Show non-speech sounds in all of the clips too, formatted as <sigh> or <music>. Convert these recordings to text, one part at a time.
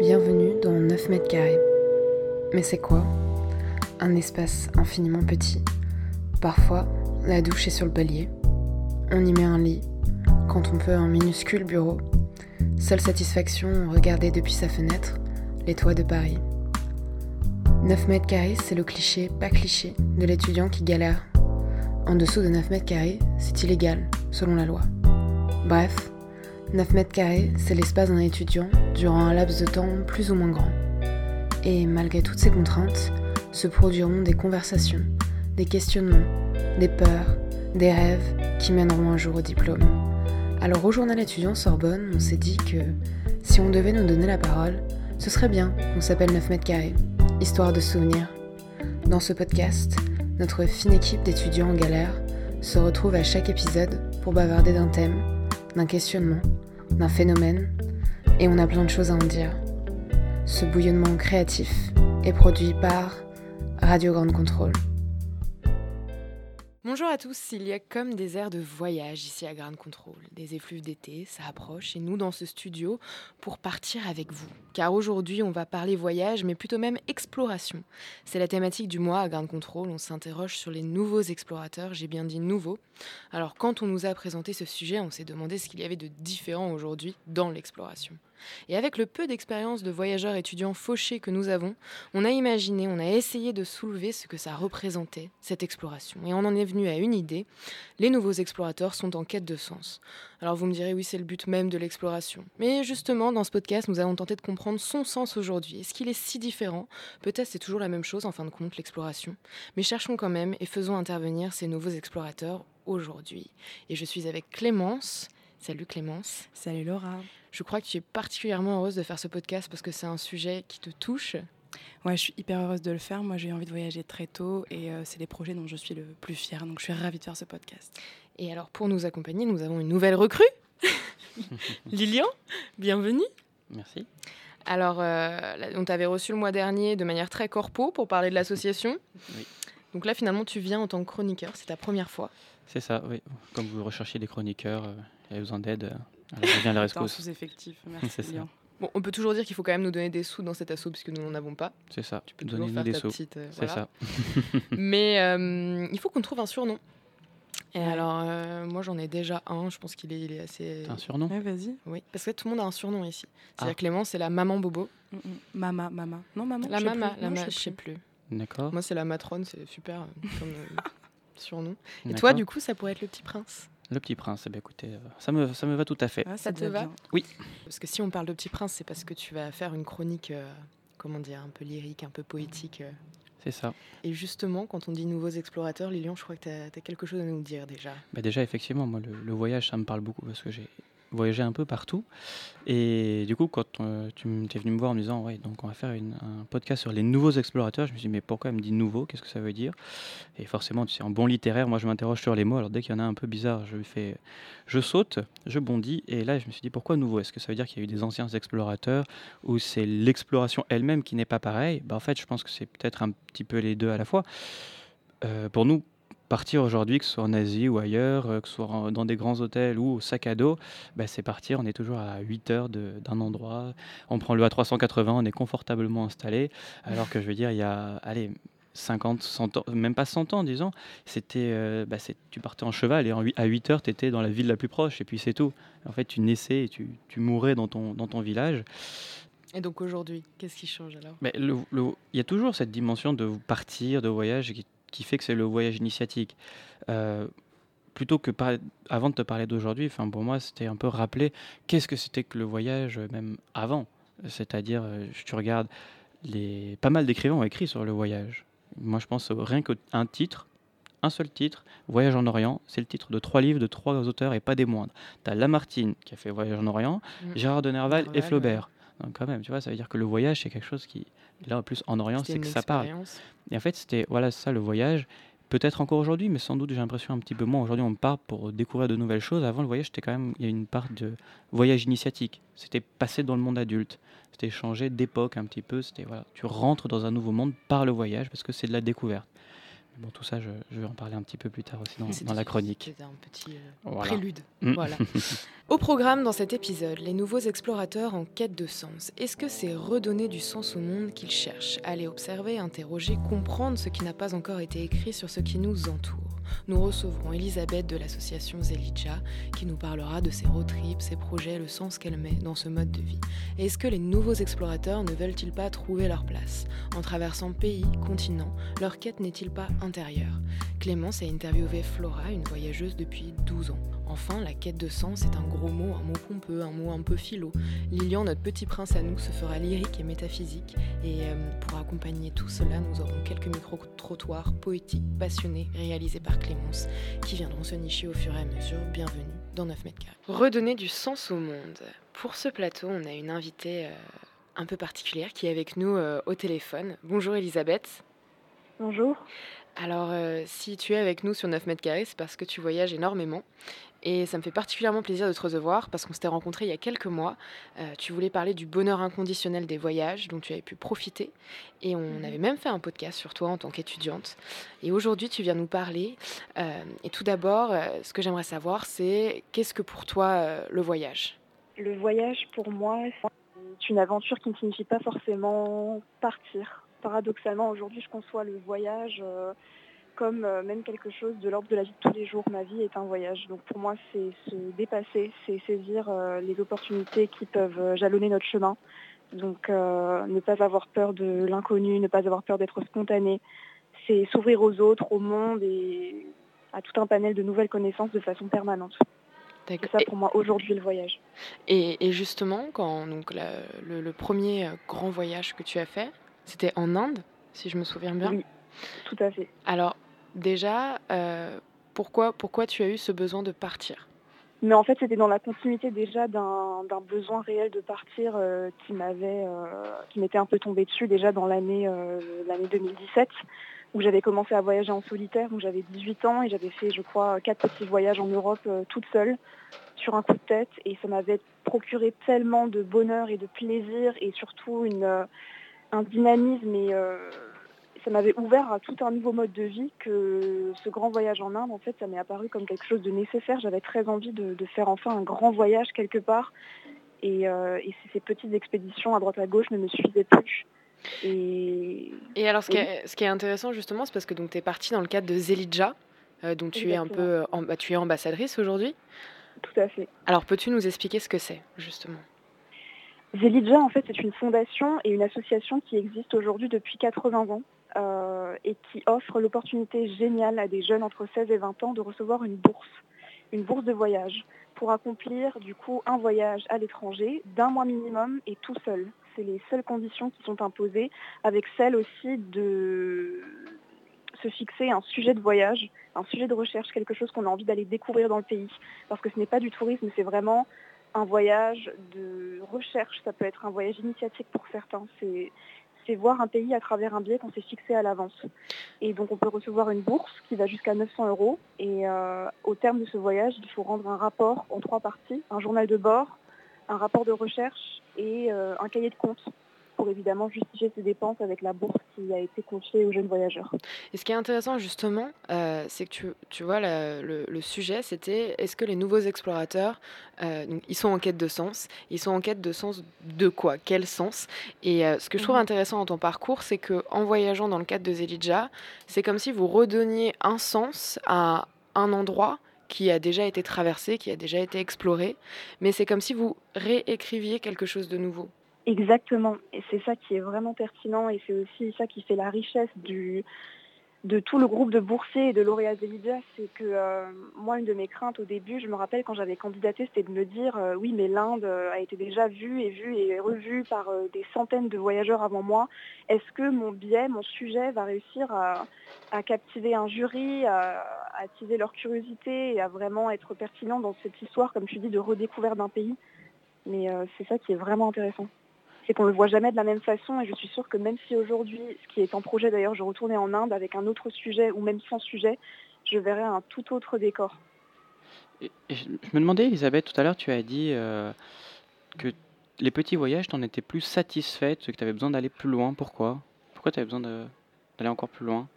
Bienvenue dans 9 mètres carrés. Mais c'est quoi? Un espace infiniment petit. Parfois, la douche est sur le palier. On y met un lit, quand on peut un minuscule bureau. Seule satisfaction, regarder depuis sa fenêtre les toits de Paris. 9 mètres carrés, c'est le cliché, pas cliché, de l'étudiant qui galère. En dessous de 9 mètres carrés, c'est illégal, selon la loi. Bref, 9 mètres carrés, c'est l'espace d'un étudiant durant un laps de temps plus ou moins grand. Et malgré toutes ces contraintes, se produiront des conversations, des questionnements, des peurs, des rêves qui mèneront un jour au diplôme. Alors au journal étudiant Sorbonne, on s'est dit que si on devait nous donner la parole, ce serait bien qu'on s'appelle 9 mètres carrés, histoire de souvenirs. Dans ce podcast, notre fine équipe d'étudiants en galère se retrouve à chaque épisode pour bavarder d'un thème, d'un questionnement, d'un phénomène, et on a plein de choses à en dire. Ce bouillonnement créatif est produit par Radio Grande Contrôle. Bonjour à tous, il y a comme des airs de voyage ici à Grande Contrôle, des effluves d'été, ça approche, et nous dans ce studio pour partir avec vous. Car aujourd'hui on va parler voyage, mais plutôt même exploration. C'est la thématique du mois à Grande Contrôle, on s'interroge sur les nouveaux explorateurs, j'ai bien dit nouveaux. Alors quand on nous a présenté ce sujet, on s'est demandé ce qu'il y avait de différent aujourd'hui dans l'exploration. Et avec le peu d'expérience de voyageurs étudiants fauchés que nous avons, on a imaginé, on a essayé de soulever ce que ça représentait, cette exploration. Et on en est venu à une idée, les nouveaux explorateurs sont en quête de sens. Alors vous me direz, oui, c'est le but même de l'exploration. Mais justement, dans ce podcast, nous allons tenter de comprendre son sens aujourd'hui. Est-ce qu'il est si différent? Peut-être c'est toujours la même chose, en fin de compte, l'exploration. Mais cherchons quand même et faisons intervenir ces nouveaux explorateurs aujourd'hui. Et je suis avec Clémence. Salut Clémence. Salut Laura. Je crois que tu es particulièrement heureuse de faire ce podcast parce que c'est un sujet qui te touche. Ouais, je suis hyper heureuse de le faire. Moi, j'ai envie de voyager très tôt et euh, c'est les projets dont je suis le plus fière. Donc, je suis ravie de faire ce podcast. Et alors, pour nous accompagner, nous avons une nouvelle recrue. <laughs> Lilian, bienvenue. Merci. Alors, euh, on t'avait reçu le mois dernier de manière très corpo pour parler de l'association. <laughs> Oui. Donc là, finalement, tu viens en tant que chroniqueur. C'est ta première fois. C'est ça, oui. Comme vous recherchez des chroniqueurs, euh, il y a besoin d'aide. euh, alors <laughs> je viens à la rescousse. sous-effectif. <laughs> C'est Merci. ça. Lilian. Bon, on peut toujours dire qu'il faut quand même nous donner des sous dans cet assaut puisque nous n'en avons pas. C'est ça. Tu peux Donnez-nous faire des ta sous. petite. euh, C'est voilà. ça. <laughs> Mais euh, il faut qu'on trouve un surnom. Et Ouais. alors, euh, moi, j'en ai déjà un. Je pense qu'il est, il est assez. T'as un surnom? Ouais, vas-y. Oui, parce que tout le monde a un surnom ici. C'est-à-dire Ah. Clément, c'est la maman bobo. Mm, mm. Mama, mama. Non, maman. la mama, plus. la Non, ma- je sais plus. D'accord. Moi, c'est la matrone, c'est super comme surnom. Et toi, du coup, ça pourrait être le petit prince. Le petit prince, eh bien, écoutez, euh, ça me, ça me va tout à fait. Ah, Ça te va bien. Parce que si on parle de petit prince, c'est parce que tu vas faire une chronique, euh, comment dire, un peu lyrique, un peu poétique. euh. C'est ça. Et justement, quand on dit nouveaux explorateurs, Lilian, je crois que tu as, quelque chose à nous dire déjà. Bah, déjà, effectivement, moi, le, le voyage, ça me parle beaucoup parce que j'ai voyagé un peu partout. Et du coup, quand euh, tu t'es venu me voir en me disant, ouais, donc on va faire un podcast sur les nouveaux explorateurs, je me suis dit, mais pourquoi elle me dit nouveau? Qu'est-ce que ça veut dire? Et forcément, tu sais, en bon littéraire, moi, je m'interroge sur les mots. Alors, dès qu'il y en a un peu bizarre, je fais, je saute, je bondis. Et là, je me suis dit, pourquoi nouveau? Est-ce que ça veut dire qu'il y a eu des anciens explorateurs ou c'est l'exploration elle-même qui n'est pas pareille? Bah, En fait, je pense que c'est peut-être un petit peu les deux à la fois. Euh, pour nous, partir aujourd'hui, que ce soit en Asie ou ailleurs, euh, que ce soit en- dans des grands hôtels ou au sac à dos, bah, c'est partir. On est toujours à 8 heures de- d'un endroit. On prend le A380, on est confortablement installé. Alors que je veux dire, il y a, allez, 50, 100 ans, même pas 100 ans, disons, c'était, euh, bah, c'est- tu partais en cheval et en à 8 heures, tu étais dans la ville la plus proche et puis c'est tout. En fait, tu naissais et tu, tu mourais dans ton, dans ton village. Et donc aujourd'hui, qu'est-ce qui change alors? Mais le- le- il y a toujours cette dimension de partir, de voyage, qui, qui fait que c'est le voyage initiatique. Euh, plutôt que par- avant de te parler d'aujourd'hui, enfin pour moi c'était un peu rappeler qu'est-ce que c'était que le voyage euh, même avant. C'est-à-dire, euh, tu regardes les pas mal d'écrivains ont écrit sur le voyage. Moi je pense rien qu'un titre, un seul titre, Voyage en Orient, c'est le titre de trois livres de trois auteurs et pas des moindres. Tu as Lamartine qui a fait Voyage en Orient, Mm. Gérard de Nerval et Flaubert. Donc quand même, tu vois, ça veut dire que le voyage c'est quelque chose qui là en plus en Orient, c'est que ça parle. Et en fait, c'était voilà ça le voyage. Peut-être encore aujourd'hui, mais sans doute j'ai l'impression un petit peu moins. Aujourd'hui, on part pour découvrir de nouvelles choses. Avant le voyage, c'était quand même il y a une part de voyage initiatique. C'était passer dans le monde adulte. C'était changer d'époque un petit peu. C'était voilà, tu rentres dans un nouveau monde par le voyage parce que c'est de la découverte. Bon, tout ça, je, je vais en parler un petit peu plus tard aussi dans, la chronique. C'était un petit euh, Voilà. prélude. Mm. Voilà. <laughs> Au programme dans cet épisode, les nouveaux explorateurs en quête de sens. Est-ce que c'est redonner du sens au monde qu'ils cherchent? Aller observer, interroger, comprendre ce qui n'a pas encore été écrit sur ce qui nous entoure. Nous recevrons Elisabeth de l'association Zelidja qui nous parlera de ses road trips, ses projets, le sens qu'elle met dans ce mode de vie. Est-ce que les nouveaux explorateurs ne veulent-ils pas trouver leur place En traversant pays, continents, leur quête n'est-il pas intérieure? Clémence a interviewé Flora, une voyageuse depuis 12 ans. Enfin, la quête de sens est un gros mot, un mot pompeux, un mot un peu philo. Lilian, notre petit prince à nous, se fera lyrique et métaphysique. Et euh, pour accompagner tout cela, nous aurons quelques micro-trottoirs poétiques, passionnés, réalisés par Clémence, qui viendront se nicher au fur et à mesure. Bienvenue dans 9 mètres carrés. Redonner du sens au monde. Pour ce plateau, on a une invitée euh, un peu particulière qui est avec nous euh, au téléphone. Bonjour Elisabeth. Bonjour. Alors, euh, si tu es avec nous sur 9 mètres carrés, c'est parce que tu voyages énormément. Et ça me fait particulièrement plaisir de te recevoir parce qu'on s'était rencontrés il y a quelques mois. Euh, tu voulais parler du bonheur inconditionnel des voyages dont tu avais pu profiter. Et on Mhm. avait même fait un podcast sur toi en tant qu'étudiante. Et aujourd'hui, tu viens nous parler. Euh, et tout d'abord, euh, ce que j'aimerais savoir, c'est qu'est-ce que pour toi le voyage? Le voyage, pour moi, c'est une aventure qui ne signifie pas forcément partir. Paradoxalement, aujourd'hui, je conçois le voyage comme euh, même quelque chose de l'ordre de la vie de tous les jours. Ma vie est un voyage. Donc pour moi, c'est se dépasser, c'est saisir euh, les opportunités qui peuvent euh, jalonner notre chemin. Donc ne pas avoir peur de l'inconnu, ne pas avoir peur d'être spontané. C'est s'ouvrir aux autres, au monde et à tout un panel de nouvelles connaissances de façon permanente. C'est ça pour moi aujourd'hui le voyage. Et, et justement, quand donc, la- le, le premier grand voyage que tu as fait, c'était en Inde, si je me souviens bien. Oui, tout à fait. Alors, déjà, euh, pourquoi, pourquoi tu as eu ce besoin de partir? Mais en fait, c'était dans la continuité déjà d'un besoin réel de partir euh, qui m'avait, euh, qui m'était un peu tombé dessus déjà dans l'année l'année 2017, où j'avais commencé à voyager en solitaire, où j'avais 18 ans et j'avais fait, je crois, quatre petits voyages en Europe toute seule sur un coup de tête, et ça m'avait procuré tellement de bonheur et de plaisir et surtout une, un dynamisme et ça m'avait ouvert à tout un nouveau mode de vie que ce grand voyage en Inde, en fait, ça m'est apparu comme quelque chose de nécessaire. J'avais très envie de, de faire enfin un grand voyage quelque part. Et, euh, et ces- petites expéditions à droite à gauche ne me suffisaient plus. Et Et alors, ce qui, est, ce qui est intéressant, justement, c'est parce que tu es partie dans le cadre de Zelidja, euh, dont tu es un peu tu es ambassadrice aujourd'hui. tout à fait. Alors, peux-tu nous expliquer ce que c'est, justement? Zelidja, en fait, c'est une fondation et une association qui existe aujourd'hui depuis 80 ans euh, et qui offre l'opportunité géniale à des jeunes entre 16 et 20 ans de recevoir une bourse, une bourse de voyage, pour accomplir du coup un voyage à l'étranger d'un mois minimum et tout seul. C'est les seules conditions qui sont imposées, avec celle aussi de se fixer un sujet de voyage, un sujet de recherche, quelque chose qu'on a envie d'aller découvrir dans le pays. Parce que ce n'est pas du tourisme, c'est vraiment un voyage de recherche, ça peut être un voyage initiatique pour certains. C'est voir un pays à travers un biais qu'on s'est fixé à l'avance. Et donc on peut recevoir une bourse qui va jusqu'à 900 euros. Et euh, au terme de ce voyage, il faut rendre un rapport en trois parties, un journal de bord, un rapport de recherche et euh, un cahier de compte pour évidemment justifier ses dépenses avec la bourse qui a été confiée aux jeunes voyageurs. Et ce qui est intéressant, justement, euh, c'est que tu, tu vois, la- le, le sujet, c'était est-ce que les nouveaux explorateurs, euh, donc, ils sont en quête de sens? Ils sont en quête de sens de quoi? Quel sens? Et euh, ce que je trouve Mhm. intéressant dans ton parcours, c'est que en voyageant dans le cadre de Zelidja, c'est comme si vous redonniez un sens à un endroit qui a déjà été traversé, qui a déjà été exploré, mais c'est comme si vous réécriviez quelque chose de nouveau. Exactement. Et c'est ça qui est vraiment pertinent et c'est aussi ça qui fait la richesse de tout le groupe de boursiers et de lauréats Zelidja. C'est que euh, moi, une de mes craintes au début, je me rappelle quand j'avais candidaté, c'était de me dire euh, oui, mais l'Inde euh, a été déjà vue et vue et revue par des centaines de voyageurs avant moi. Est-ce que mon biais, mon sujet va réussir à, captiver un jury, à, à attiser leur curiosité et à vraiment être pertinent dans cette histoire, comme tu dis, de redécouverte d'un pays? Mais c'est ça qui est vraiment intéressant c'est qu'on ne le voit jamais de la même façon et je suis sûre que même si aujourd'hui, ce qui est en projet d'ailleurs, je retournais en Inde avec un autre sujet ou même sans sujet, je verrais un tout autre décor. Et- je me demandais, Elisabeth, tout à l'heure, tu as dit euh, que les petits voyages, t'en étais plus satisfaite, que tu avais besoin d'aller plus loin. Pourquoi? Pourquoi tu avais besoin d'aller encore plus loin?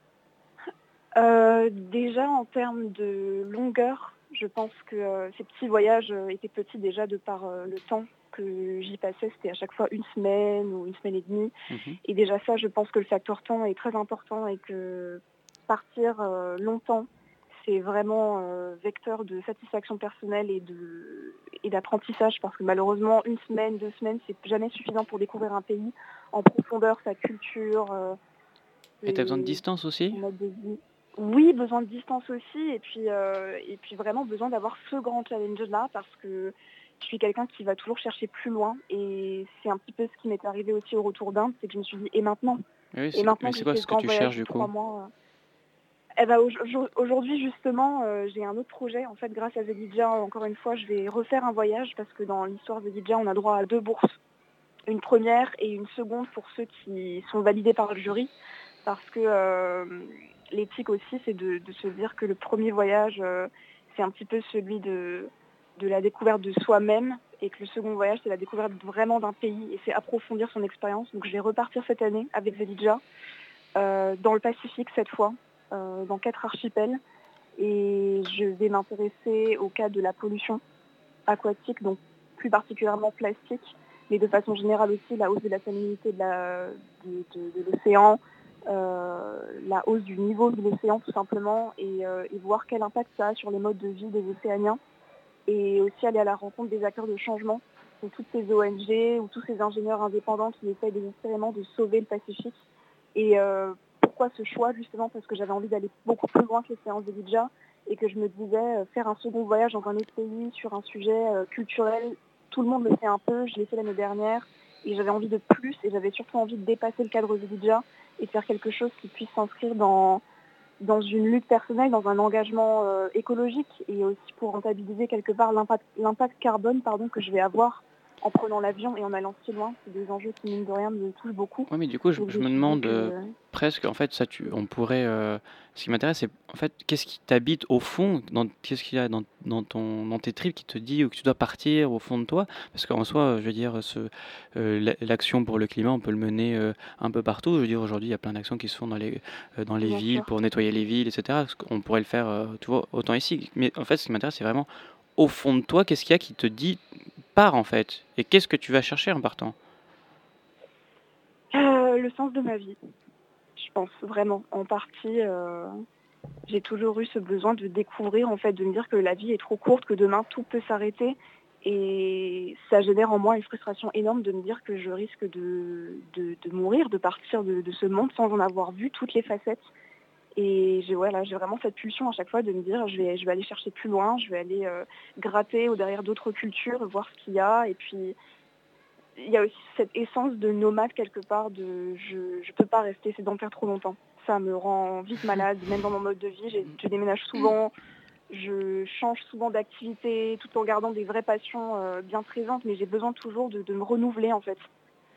Euh, déjà en termes de longueur, je pense que euh, ces petits voyages étaient petits déjà de par le temps que j'y passais. C'était à chaque fois une semaine ou une semaine et demie. Mhm. Et déjà ça, je pense que le facteur temps est très important et que partir longtemps, c'est vraiment vecteur de satisfaction personnelle et de et d'apprentissage parce que malheureusement une semaine, deux semaines, c'est jamais suffisant pour découvrir un pays en profondeur, sa culture. et tu as besoin de distance aussi? oui, besoin de distance aussi, et puis, euh, et puis vraiment besoin d'avoir ce grand challenge-là, parce que je suis quelqu'un qui va toujours chercher plus loin, et c'est un petit peu ce qui m'est arrivé aussi au retour d'Inde, c'est que je me suis dit, et maintenant Et maintenant c'est quoi ce que tu cherches du coup mois, eh ben, Aujourd'hui, justement, euh, j'ai un autre projet. En fait, grâce à Zelidja, encore une fois, je vais refaire un voyage parce que dans l'histoire Zelidja, on a droit à deux bourses. Une première et une seconde pour ceux qui sont validés par le jury. Parce que euh, l'éthique aussi, c'est de, se dire que le premier voyage, euh, c'est un petit peu celui de, de la découverte de soi-même et que le second voyage, c'est la découverte vraiment d'un pays et c'est approfondir son expérience. Donc je vais repartir cette année avec Velidja euh, dans le Pacifique cette fois, euh, dans quatre archipels. Et je vais m'intéresser au cas de la pollution aquatique, donc plus particulièrement plastique, mais de façon générale aussi la hausse de la salinité de l'océan, euh, la hausse du niveau de l'océan tout simplement euh, et, voir quel impact ça a sur les modes de vie des océaniens et aussi aller à la rencontre des acteurs de changement, donc toutes ces ONG ou tous ces ingénieurs indépendants qui essayent désespérément de sauver le Pacifique. Et euh, pourquoi ce choix Justement? Parce que j'avais envie d'aller beaucoup plus loin que les séances de et que je me disais faire un second voyage dans un autre pays sur un sujet culturel, tout le monde le fait un peu, je l'ai fait l'année dernière et j'avais envie de plus et j'avais surtout envie de dépasser le cadre de et faire quelque chose qui puisse s'inscrire dans, dans une lutte personnelle, dans un engagement euh, écologique et aussi pour rentabiliser quelque part l'impact carbone pardon, que je vais avoir en prenant l'avion et en allant si loin. C'est des enjeux qui, mine de rien, me touchent beaucoup. Oui, mais du coup, je, me demande euh, presque, en fait, ça, tu, on pourrait. Euh, ce qui m'intéresse, c'est en fait, qu'est-ce qui t'habite au fond Qu'est-ce qu'il y a dans, dans, ton, dans tes tripes qui te dit que tu dois partir au fond de toi? Parce qu'en soi, je veux dire, ce, euh, l'action pour le climat, on peut le mener un peu partout. Je veux dire, aujourd'hui, il y a plein d'actions qui se font dans les, dans les villes pour nettoyer les villes, etc. On pourrait le faire, tu vois, autant ici. Mais en fait, ce qui m'intéresse, c'est vraiment au fond de toi, qu'est-ce qu'il y a qui te dit en fait Et qu'est-ce que tu vas chercher en partant? Euh, Le sens de ma vie, je pense vraiment. En partie, euh, j'ai toujours eu ce besoin de découvrir, en fait, de me dire que la vie est trop courte, que demain tout peut s'arrêter. Et ça génère en moi une frustration énorme de me dire que je risque de, mourir, de partir de, ce monde sans en avoir vu toutes les facettes. Et j'ai voilà, vraiment cette pulsion à chaque fois de me dire je vais, je vais aller chercher plus loin, je vais aller euh, gratter au derrière d'autres cultures, voir ce qu'il y a. Et puis il y a aussi cette essence de nomade quelque part de je ne peux pas rester sédentaire trop longtemps. Ça me rend vite malade, <laughs> même dans mon mode de vie. Je déménage souvent, je change souvent d'activité tout en gardant des vraies passions euh, bien présentes, mais j'ai besoin toujours de, de me renouveler en fait,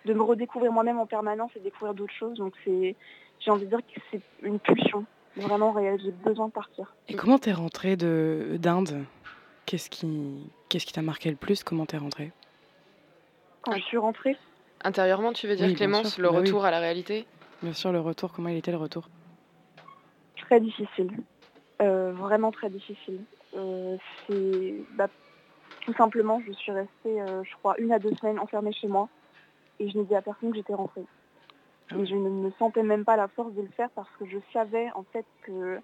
de me redécouvrir moi-même en permanence et découvrir d'autres choses. Donc c'est j'ai envie de dire que c'est une pulsion vraiment réelle. J'ai besoin de partir. Et comment t'es rentrée d'Inde? Qu'est-ce qui qu'est-ce qui t'a marqué le plus? Comment t'es rentrée? Quand je suis rentrée Intérieurement, tu veux dire Clémence, le bah retour à la réalité? Bien sûr, le retour. Comment il était le retour? Très difficile. Euh, vraiment très difficile. Euh, c'est bah, tout simplement, je suis restée, euh, je crois, une à deux semaines enfermée chez moi et je n'ai dit à personne que j'étais rentrée. Et je ne me sentais même pas la force de le faire parce que je savais en fait que,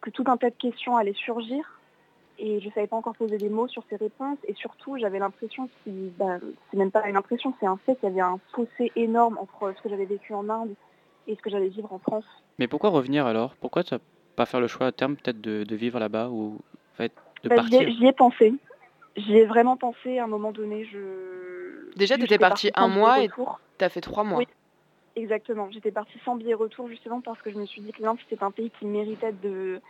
que tout un tas de questions allaient surgir et je ne savais pas encore poser des mots sur ces réponses et surtout j'avais l'impression bah, c'est même pas une impression, c'est un fait qu'il y avait un fossé énorme entre ce que j'avais vécu en Inde et ce que j'allais vivre en France. Mais pourquoi revenir alors? Pourquoi tu pas faire le choix à terme peut-être de, vivre là-bas ou en fait, de bah, partir? J'y ai, pensé. J'y ai vraiment pensé à un moment donné. Je... Déjà, tu étais parti un mois et tu as fait trois mois. Exactement. J'étais partie sans billet retour justement parce que je me suis dit que l'Inde c'était un pays qui méritait de,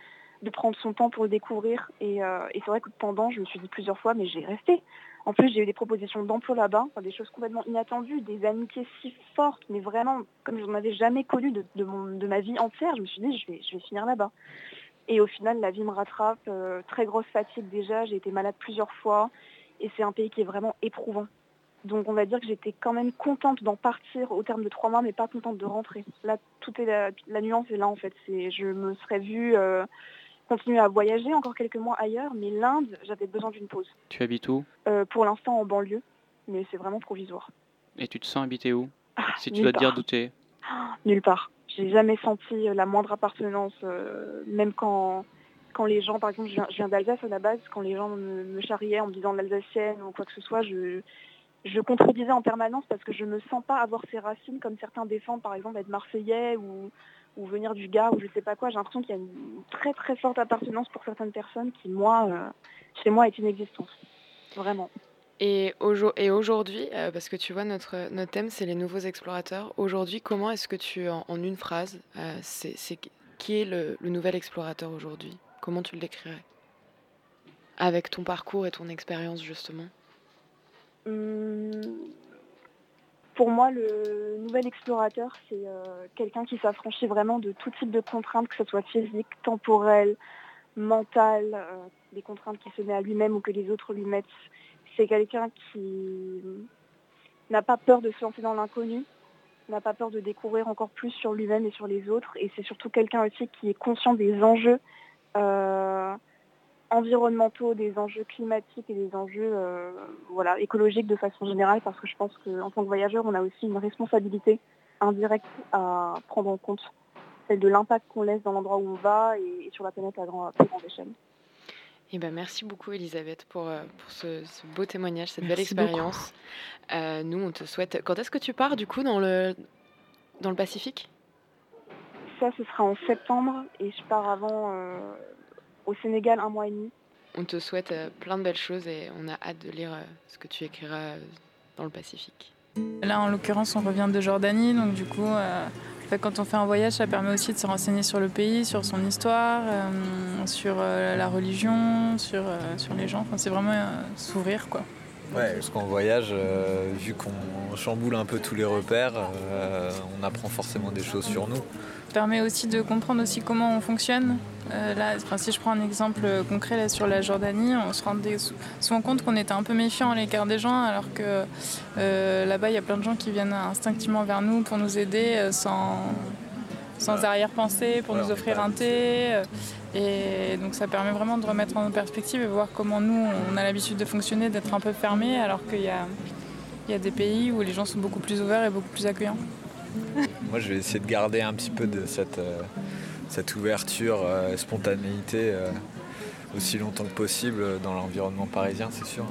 prendre son temps pour le découvrir. Et, euh, et c'est vrai que pendant, je me suis dit plusieurs fois, mais j'ai resté. En plus, j'ai eu des propositions d'emploi là-bas, des choses complètement inattendues, des amitiés si fortes, mais vraiment comme je n'en avais jamais connu de, ma vie entière. Je me suis dit, je vais, je vais finir là-bas. Et au final, la vie me rattrape. Euh, très grosse fatigue déjà. J'ai été malade plusieurs fois. Et c'est un pays qui est vraiment éprouvant Donc on va dire que j'étais quand même contente d'en partir au terme de trois mois, mais pas contente de rentrer. Là, tout est la, nuance est là en fait. C'est, je me serais vue euh, continuer à voyager encore quelques mois ailleurs, mais l'Inde, j'avais besoin d'une pause. Tu habites où? Euh, Pour l'instant en banlieue, mais c'est vraiment provisoire. Et tu te sens habiter où? Ah, Si tu dois te dire douter. <gasps> Nulle part. J'ai jamais senti la moindre appartenance, même quand quand les gens, par exemple, je viens, d'Alsace à la base, quand les gens me, me charriaient en me disant l'Alsacienne ou quoi que ce soit, je, je contredisais en permanence parce que je ne me sens pas avoir ces racines comme certains défendent, par exemple, être marseillais ou, venir du Gard ou je sais pas quoi. J'ai l'impression qu'il y a une très très forte appartenance pour certaines personnes qui, moi, euh, chez moi, est inexistante. Vraiment. Et, aujourd'hui, euh, parce que tu vois, notre, thème, c'est les nouveaux explorateurs. Aujourd'hui, comment est-ce que tu, en, une phrase, euh, c'est, qui est le, nouvel explorateur aujourd'hui? Comment tu le décrirais? Avec ton parcours et ton expérience, justement Pour moi, le nouvel explorateur, c'est euh, quelqu'un qui s'affranchit vraiment de tout type de contraintes, que ce soit physique, temporelle, mentale, euh, des contraintes qu'il se met à lui-même ou que les autres lui mettent. C'est quelqu'un qui n'a pas peur de se lancer dans l'inconnu, n'a pas peur de découvrir encore plus sur lui-même et sur les autres. Et c'est surtout quelqu'un aussi qui est conscient des enjeux euh, environnementaux, des enjeux climatiques et des enjeux euh, voilà, écologiques de façon générale, parce que je pense qu'en tant que voyageur, on a aussi une responsabilité indirecte à prendre en compte, celle de l'impact qu'on laisse dans l'endroit où on va et, sur la planète à, grand, plus grande échelle. Eh ben, merci beaucoup Elisabeth pour, euh, pour ce, beau témoignage, cette belle expérience. nous, on te souhaite... Quand est-ce que tu pars du coup dans le, dans le Pacifique? Ça, ce sera en septembre et je pars avant euh, au Sénégal un mois et demi. On te souhaite euh, plein de belles choses et on a hâte de lire euh, ce que tu écriras dans le Pacifique. Là, en l'occurrence, on revient de Jordanie, donc du coup, quand on fait un voyage, ça permet aussi de se renseigner sur le pays, sur son histoire, sur la religion, sur, sur les gens. Enfin, c'est vraiment s'ouvrir, quoi. Ouais, parce qu'en voyage, vu qu'on chamboule un peu tous les repères, on apprend forcément des choses sur nous permet aussi de comprendre aussi comment on fonctionne. Euh, là, si je prends un exemple concret là, sur la Jordanie, on se rendait souvent compte qu'on était un peu méfiant à l'égard des gens, alors que euh, là-bas, il y a plein de gens qui viennent instinctivement vers nous pour nous aider euh, sans, sans arrière-pensée, pour nous offrir un thé. Et donc ça permet vraiment de remettre en perspective et voir comment nous, on a l'habitude de fonctionner, d'être un peu fermés, alors qu'il y a, il y a des pays où les gens sont beaucoup plus ouverts et beaucoup plus accueillants. <laughs> Moi, je vais essayer de garder un petit peu de cette, euh, cette ouverture, euh, spontanéité euh, aussi longtemps que possible dans l'environnement parisien, c'est sûr.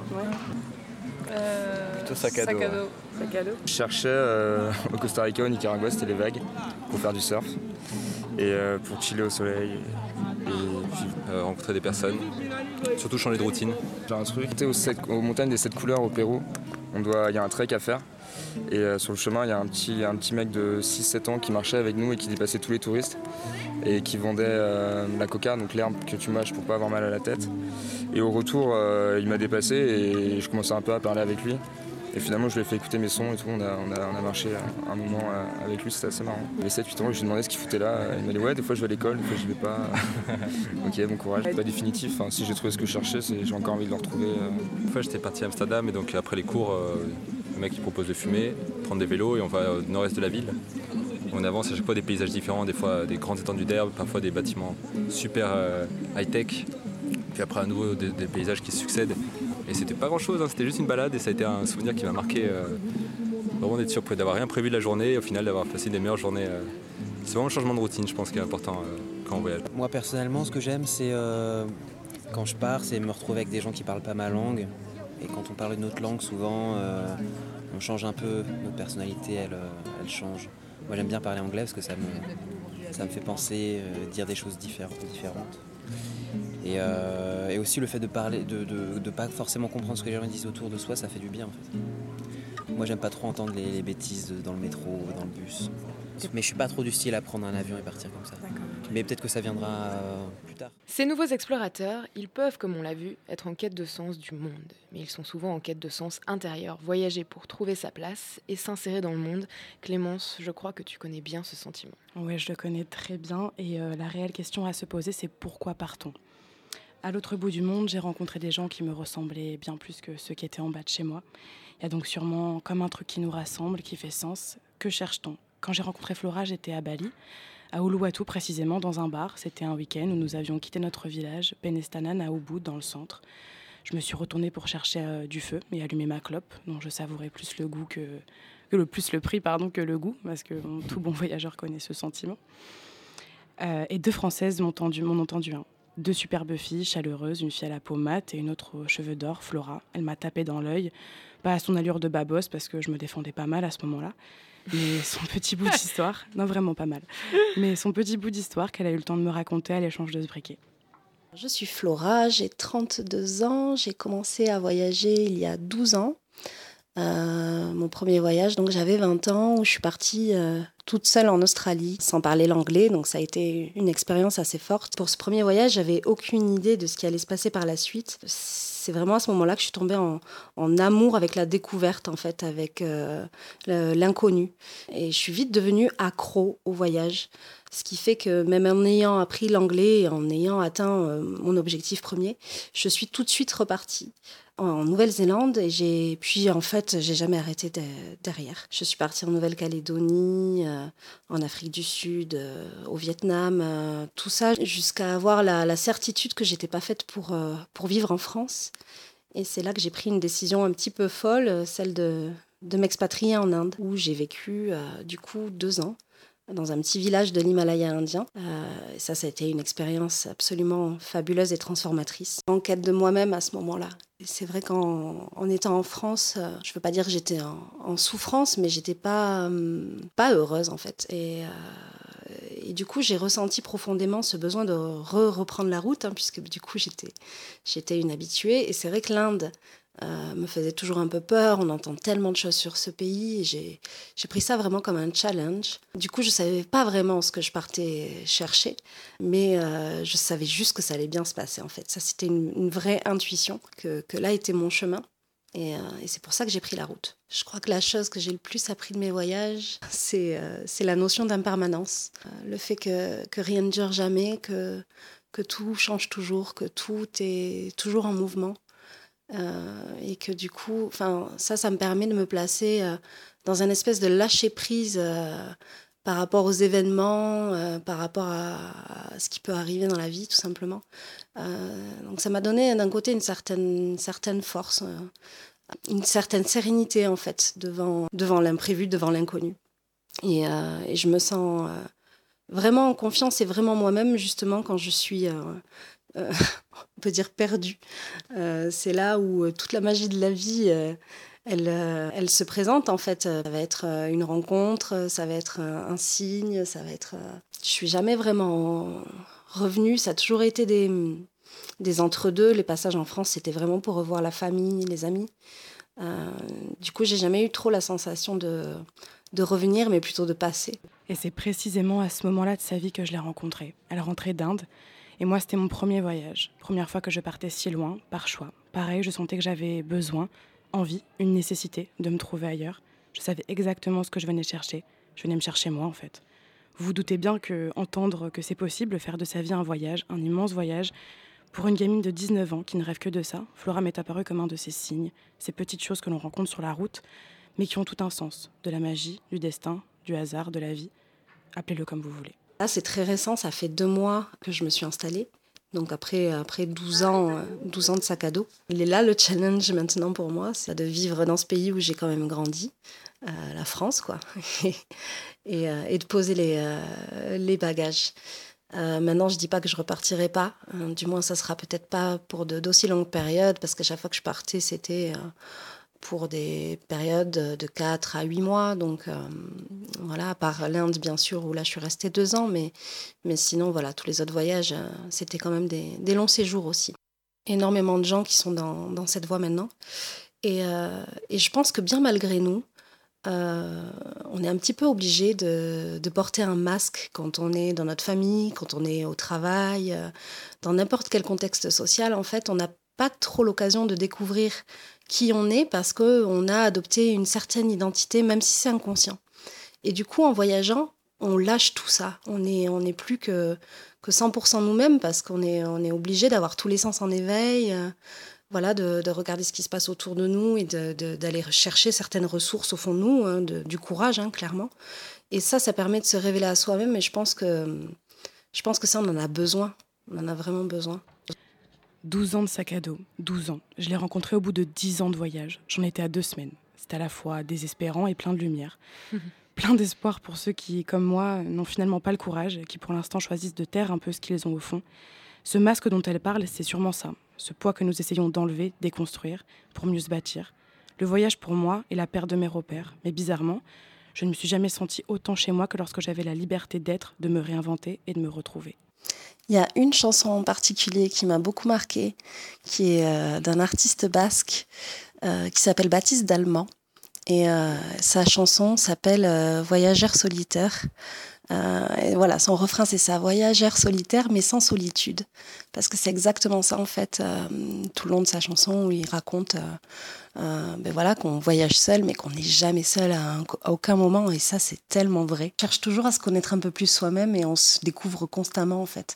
Plutôt sac à, dos, Je cherchais au Costa Rica, au Nicaragua, c'était les vagues pour faire du surf et pour chiller au soleil et rencontrer des personnes, surtout changer de routine. J'ai un truc, aux, aux montagnes des sept couleurs au Pérou, il y a un trek à faire et euh, sur le chemin, il y a un petit, un petit mec de 6-7 ans qui marchait avec nous et qui dépassait tous les touristes et qui vendait euh, la coca, donc l'herbe que tu mâches pour pas avoir mal à la tête. Et au retour, euh, il m'a dépassé et je commençais un peu à parler avec lui. Et finalement, je lui ai fait écouter mes sons et tout. On a, marché un moment avec lui, c'était assez marrant. Il avait 7-8 ans, je lui ai demandé ce qu'il foutait là. Il m'a dit Ouais, des fois je vais à l'école, des fois je vais pas. <laughs> ok, bon courage. Pas définitif. si j'ai trouvé ce que je cherchais, j'ai encore envie de le retrouver. Une fois, j'étais parti à Amsterdam et donc après les cours, le mec qui propose de fumer, prendre des vélos et on va au nord-est de la ville. On avance à chaque fois des paysages différents, des fois des grandes étendues d'herbe, parfois des bâtiments super euh, high-tech, puis après à nouveau des, paysages qui se succèdent. Et c'était pas grand-chose, hein, c'était juste une balade et ça a été un souvenir qui m'a marqué. Euh, vraiment d'être surpris d'avoir rien prévu de la journée et au final d'avoir passé des meilleures journées. Euh. c'est vraiment un changement de routine, je pense, qui est important quand on voyage. Moi personnellement, ce que j'aime, c'est quand je pars, c'est me retrouver avec des gens qui parlent pas ma langue et quand on parle une autre langue, souvent, euh, on change un peu, notre personnalité, elle, euh, change. Moi, j'aime bien parler anglais parce que ça me, ça me fait penser, euh, dire des choses différentes. Et, et, aussi le fait de parler, pas forcément comprendre ce que les gens disent autour de soi, ça fait du bien. Moi, j'aime pas trop entendre les, les bêtises dans le métro, dans le bus. Mais je suis pas trop du style à prendre un avion et partir comme ça. Mais peut-être que ça viendra euh, plus tard. Ces nouveaux explorateurs, ils peuvent, comme on l'a vu, être en quête de sens du monde. Mais ils sont souvent en quête de sens intérieur, voyager pour trouver sa place et s'insérer dans le monde. Clémence, je crois que tu connais bien ce sentiment. Oui, je le connais très bien. Et euh, la réelle question à se poser, c'est pourquoi partons À l'autre bout du monde, j'ai rencontré des gens qui me ressemblaient bien plus que ceux qui étaient en bas de chez moi. Il y a donc sûrement comme un truc qui nous rassemble, qui fait sens. Que cherche-t-on? Quand j'ai rencontré Flora, j'étais à Bali, à Uluwatu précisément, dans un bar. C'était un week-end où nous avions quitté notre village, Penestanan, à Ubud, dans le centre. Je me suis retournée pour chercher euh, du feu et allumer ma clope, dont je savourais plus le goût que, le plus le prix pardon que le goût, parce que tout bon <laughs> voyageur connaît ce sentiment. Euh, et deux Françaises m'ont entendu, un. Deux superbes filles, chaleureuses, une fille à la peau mate et une autre aux cheveux d'or, Flora. Elle m'a tapé dans l'œil, pas à son allure de babos parce que je me défendais pas mal à ce moment-là, <laughs> mais son petit bout d'histoire, <laughs> non vraiment pas mal, mais son petit bout d'histoire qu'elle a eu le temps de me raconter à l'échange de ce briquet. Je suis Flora, j'ai 32 ans, j'ai commencé à voyager il y a 12 ans. Euh, mon premier voyage, donc j'avais 20 ans, où je suis partie euh, toute seule en Australie, sans parler l'anglais, donc ça a été une expérience assez forte. Pour ce premier voyage, j'avais aucune idée de ce qui allait se passer par la suite. C'est vraiment à ce moment-là que je suis tombée en, en, amour avec la découverte, en fait, avec euh, l'inconnu. Et je suis vite devenue accro au voyage. Ce qui fait que même en ayant appris l'anglais et en ayant atteint euh, mon objectif premier, je suis tout de suite repartie en Nouvelle-Zélande et j'ai puis en fait j'ai jamais arrêté de, derrière. Je suis partie en Nouvelle-Calédonie, euh, en Afrique du Sud, au Vietnam, tout ça jusqu'à avoir la, la, certitude que j'étais pas faite pour pour vivre en France. Et c'est là que j'ai pris une décision un petit peu folle, celle de m'expatrier en Inde où j'ai vécu du coup deux ans dans un petit village de l'Himalaya indien. Euh, ça, ça a été une expérience absolument fabuleuse et transformatrice. En quête de moi-même à ce moment-là. C'est vrai qu'en en étant en France, euh, je ne veux pas dire que j'étais en, souffrance, mais j'étais pas, hum, pas heureuse en fait. Et, euh, et du coup, j'ai ressenti profondément ce besoin de re reprendre la route, hein, puisque du coup, j'étais, une habituée. Et c'est vrai que l'Inde, euh, me faisait toujours un peu peur. On entend tellement de choses sur ce pays. J'ai, j'ai pris ça vraiment comme un challenge. Du coup, je ne savais pas vraiment ce que je partais chercher, mais euh, je savais juste que ça allait bien se passer en fait. Ça, c'était une, une vraie intuition que, que, là était mon chemin. Et, euh, et, c'est pour ça que j'ai pris la route. Je crois que la chose que j'ai le plus appris de mes voyages, <laughs> c'est, euh, la notion d'impermanence. Euh, le fait que, que rien ne dure jamais, que, que tout change toujours, que tout est toujours en mouvement. Euh, et que du coup, ça, ça me permet de me placer dans un espèce de lâcher prise euh, par rapport aux événements, par rapport à, ce qui peut arriver dans la vie, tout simplement. donc ça m'a donné d'un côté une certaine, force, une certaine sérénité en fait devant, devant l'imprévu, devant l'inconnu. Et, et, je me sens vraiment en confiance et vraiment moi-même justement quand je suis euh, <laughs> on peut dire perdu. Euh, c'est là où euh, toute la magie de la vie, elle, elle se présente en fait. Ça va être une rencontre, ça va être un, signe, ça va être. Je suis jamais vraiment revenue. Ça a toujours été des, des entre-deux. Les passages en France, c'était vraiment pour revoir la famille, les amis. du coup, j'ai jamais eu trop la sensation de, de revenir, mais plutôt de passer. Et c'est précisément à ce moment-là de sa vie que je l'ai rencontrée. Elle rentrait d'Inde. Et moi, c'était mon premier voyage. Première fois que je partais si loin, par choix. Pareil, je sentais que j'avais besoin, envie, une nécessité de me trouver ailleurs. Je savais exactement ce que je venais chercher. Je venais me chercher moi, en fait. Vous vous doutez bien que entendre que c'est possible, faire de sa vie un voyage, un immense voyage, pour une gamine de 19 ans qui ne rêve que de ça, Flora m'est apparue comme un de ces signes, ces petites choses que l'on rencontre sur la route, mais qui ont tout un sens, de la magie, du destin, du hasard, de la vie. Appelez-le comme vous voulez. Là, c'est très récent, ça fait deux mois que je me suis installée. Donc après, après 12, ans, 12 ans de sac à dos. Il est là le challenge maintenant pour moi, c'est de vivre dans ce pays où j'ai quand même grandi, euh, la France, quoi. <laughs> et, euh, et, de poser les, euh, les bagages. Euh, maintenant, je dis pas que je repartirai pas. Hein, du moins, ça sera peut-être pas pour d'aussi longues périodes, parce qu'à chaque fois que je partais, c'était pour des périodes de 4 à 8 mois. Donc euh, voilà, à part l'Inde bien sûr, où là je suis restée deux ans, mais, mais sinon voilà, tous les autres voyages, euh, c'était quand même des, longs séjours aussi. Énormément de gens qui sont dans, dans cette voie maintenant. Et, euh, et, je pense que bien malgré nous, on est un petit peu obligé de, porter un masque quand on est dans notre famille, quand on est au travail, dans n'importe quel contexte social. En fait, on n'a pas trop l'occasion de découvrir qui on est parce qu'on a adopté une certaine identité, même si c'est inconscient. Et du coup, en voyageant, on lâche tout ça. On n'est on plus que, que 100% nous-mêmes parce qu'on est, on est obligé d'avoir tous les sens en éveil, euh, voilà, de, de, regarder ce qui se passe autour de nous et d'aller chercher certaines ressources au fond de nous, hein, du courage, hein, clairement. Et ça, ça permet de se révéler à soi-même et je pense, que, je pense que ça, on en a besoin. On en a vraiment besoin. 12 ans de sac à dos, 12 ans. Je l'ai rencontré au bout de 10 ans de voyage. J'en étais à deux semaines. C'était à la fois désespérant et plein de lumière. <laughs> plein d'espoir pour ceux qui, comme moi, n'ont finalement pas le courage, qui pour l'instant choisissent de taire un peu ce qu'ils ont au fond. Ce masque dont elle parle, c'est sûrement ça, ce poids que nous essayons d'enlever, déconstruire, pour mieux se bâtir. Le voyage pour moi est la perte de mes repères, mais bizarrement, je ne me suis jamais sentie autant chez moi que lorsque j'avais la liberté d'être, de me réinventer et de me retrouver. Il y a une chanson en particulier qui m'a beaucoup marquée, qui est euh, d'un artiste basque euh, qui s'appelle Baptiste Dalman. Et euh, sa chanson s'appelle Voyageur solitaire. Euh, et voilà, son refrain c'est ça, voyageur solitaire mais sans solitude. Parce que c'est exactement ça en fait, euh, tout le long de sa chanson où il raconte euh, ben voilà, qu'on voyage seul mais qu'on n'est jamais seul à, à, aucun moment. Et ça c'est tellement vrai. On cherche toujours à se connaître un peu plus soi-même et on se découvre constamment en fait.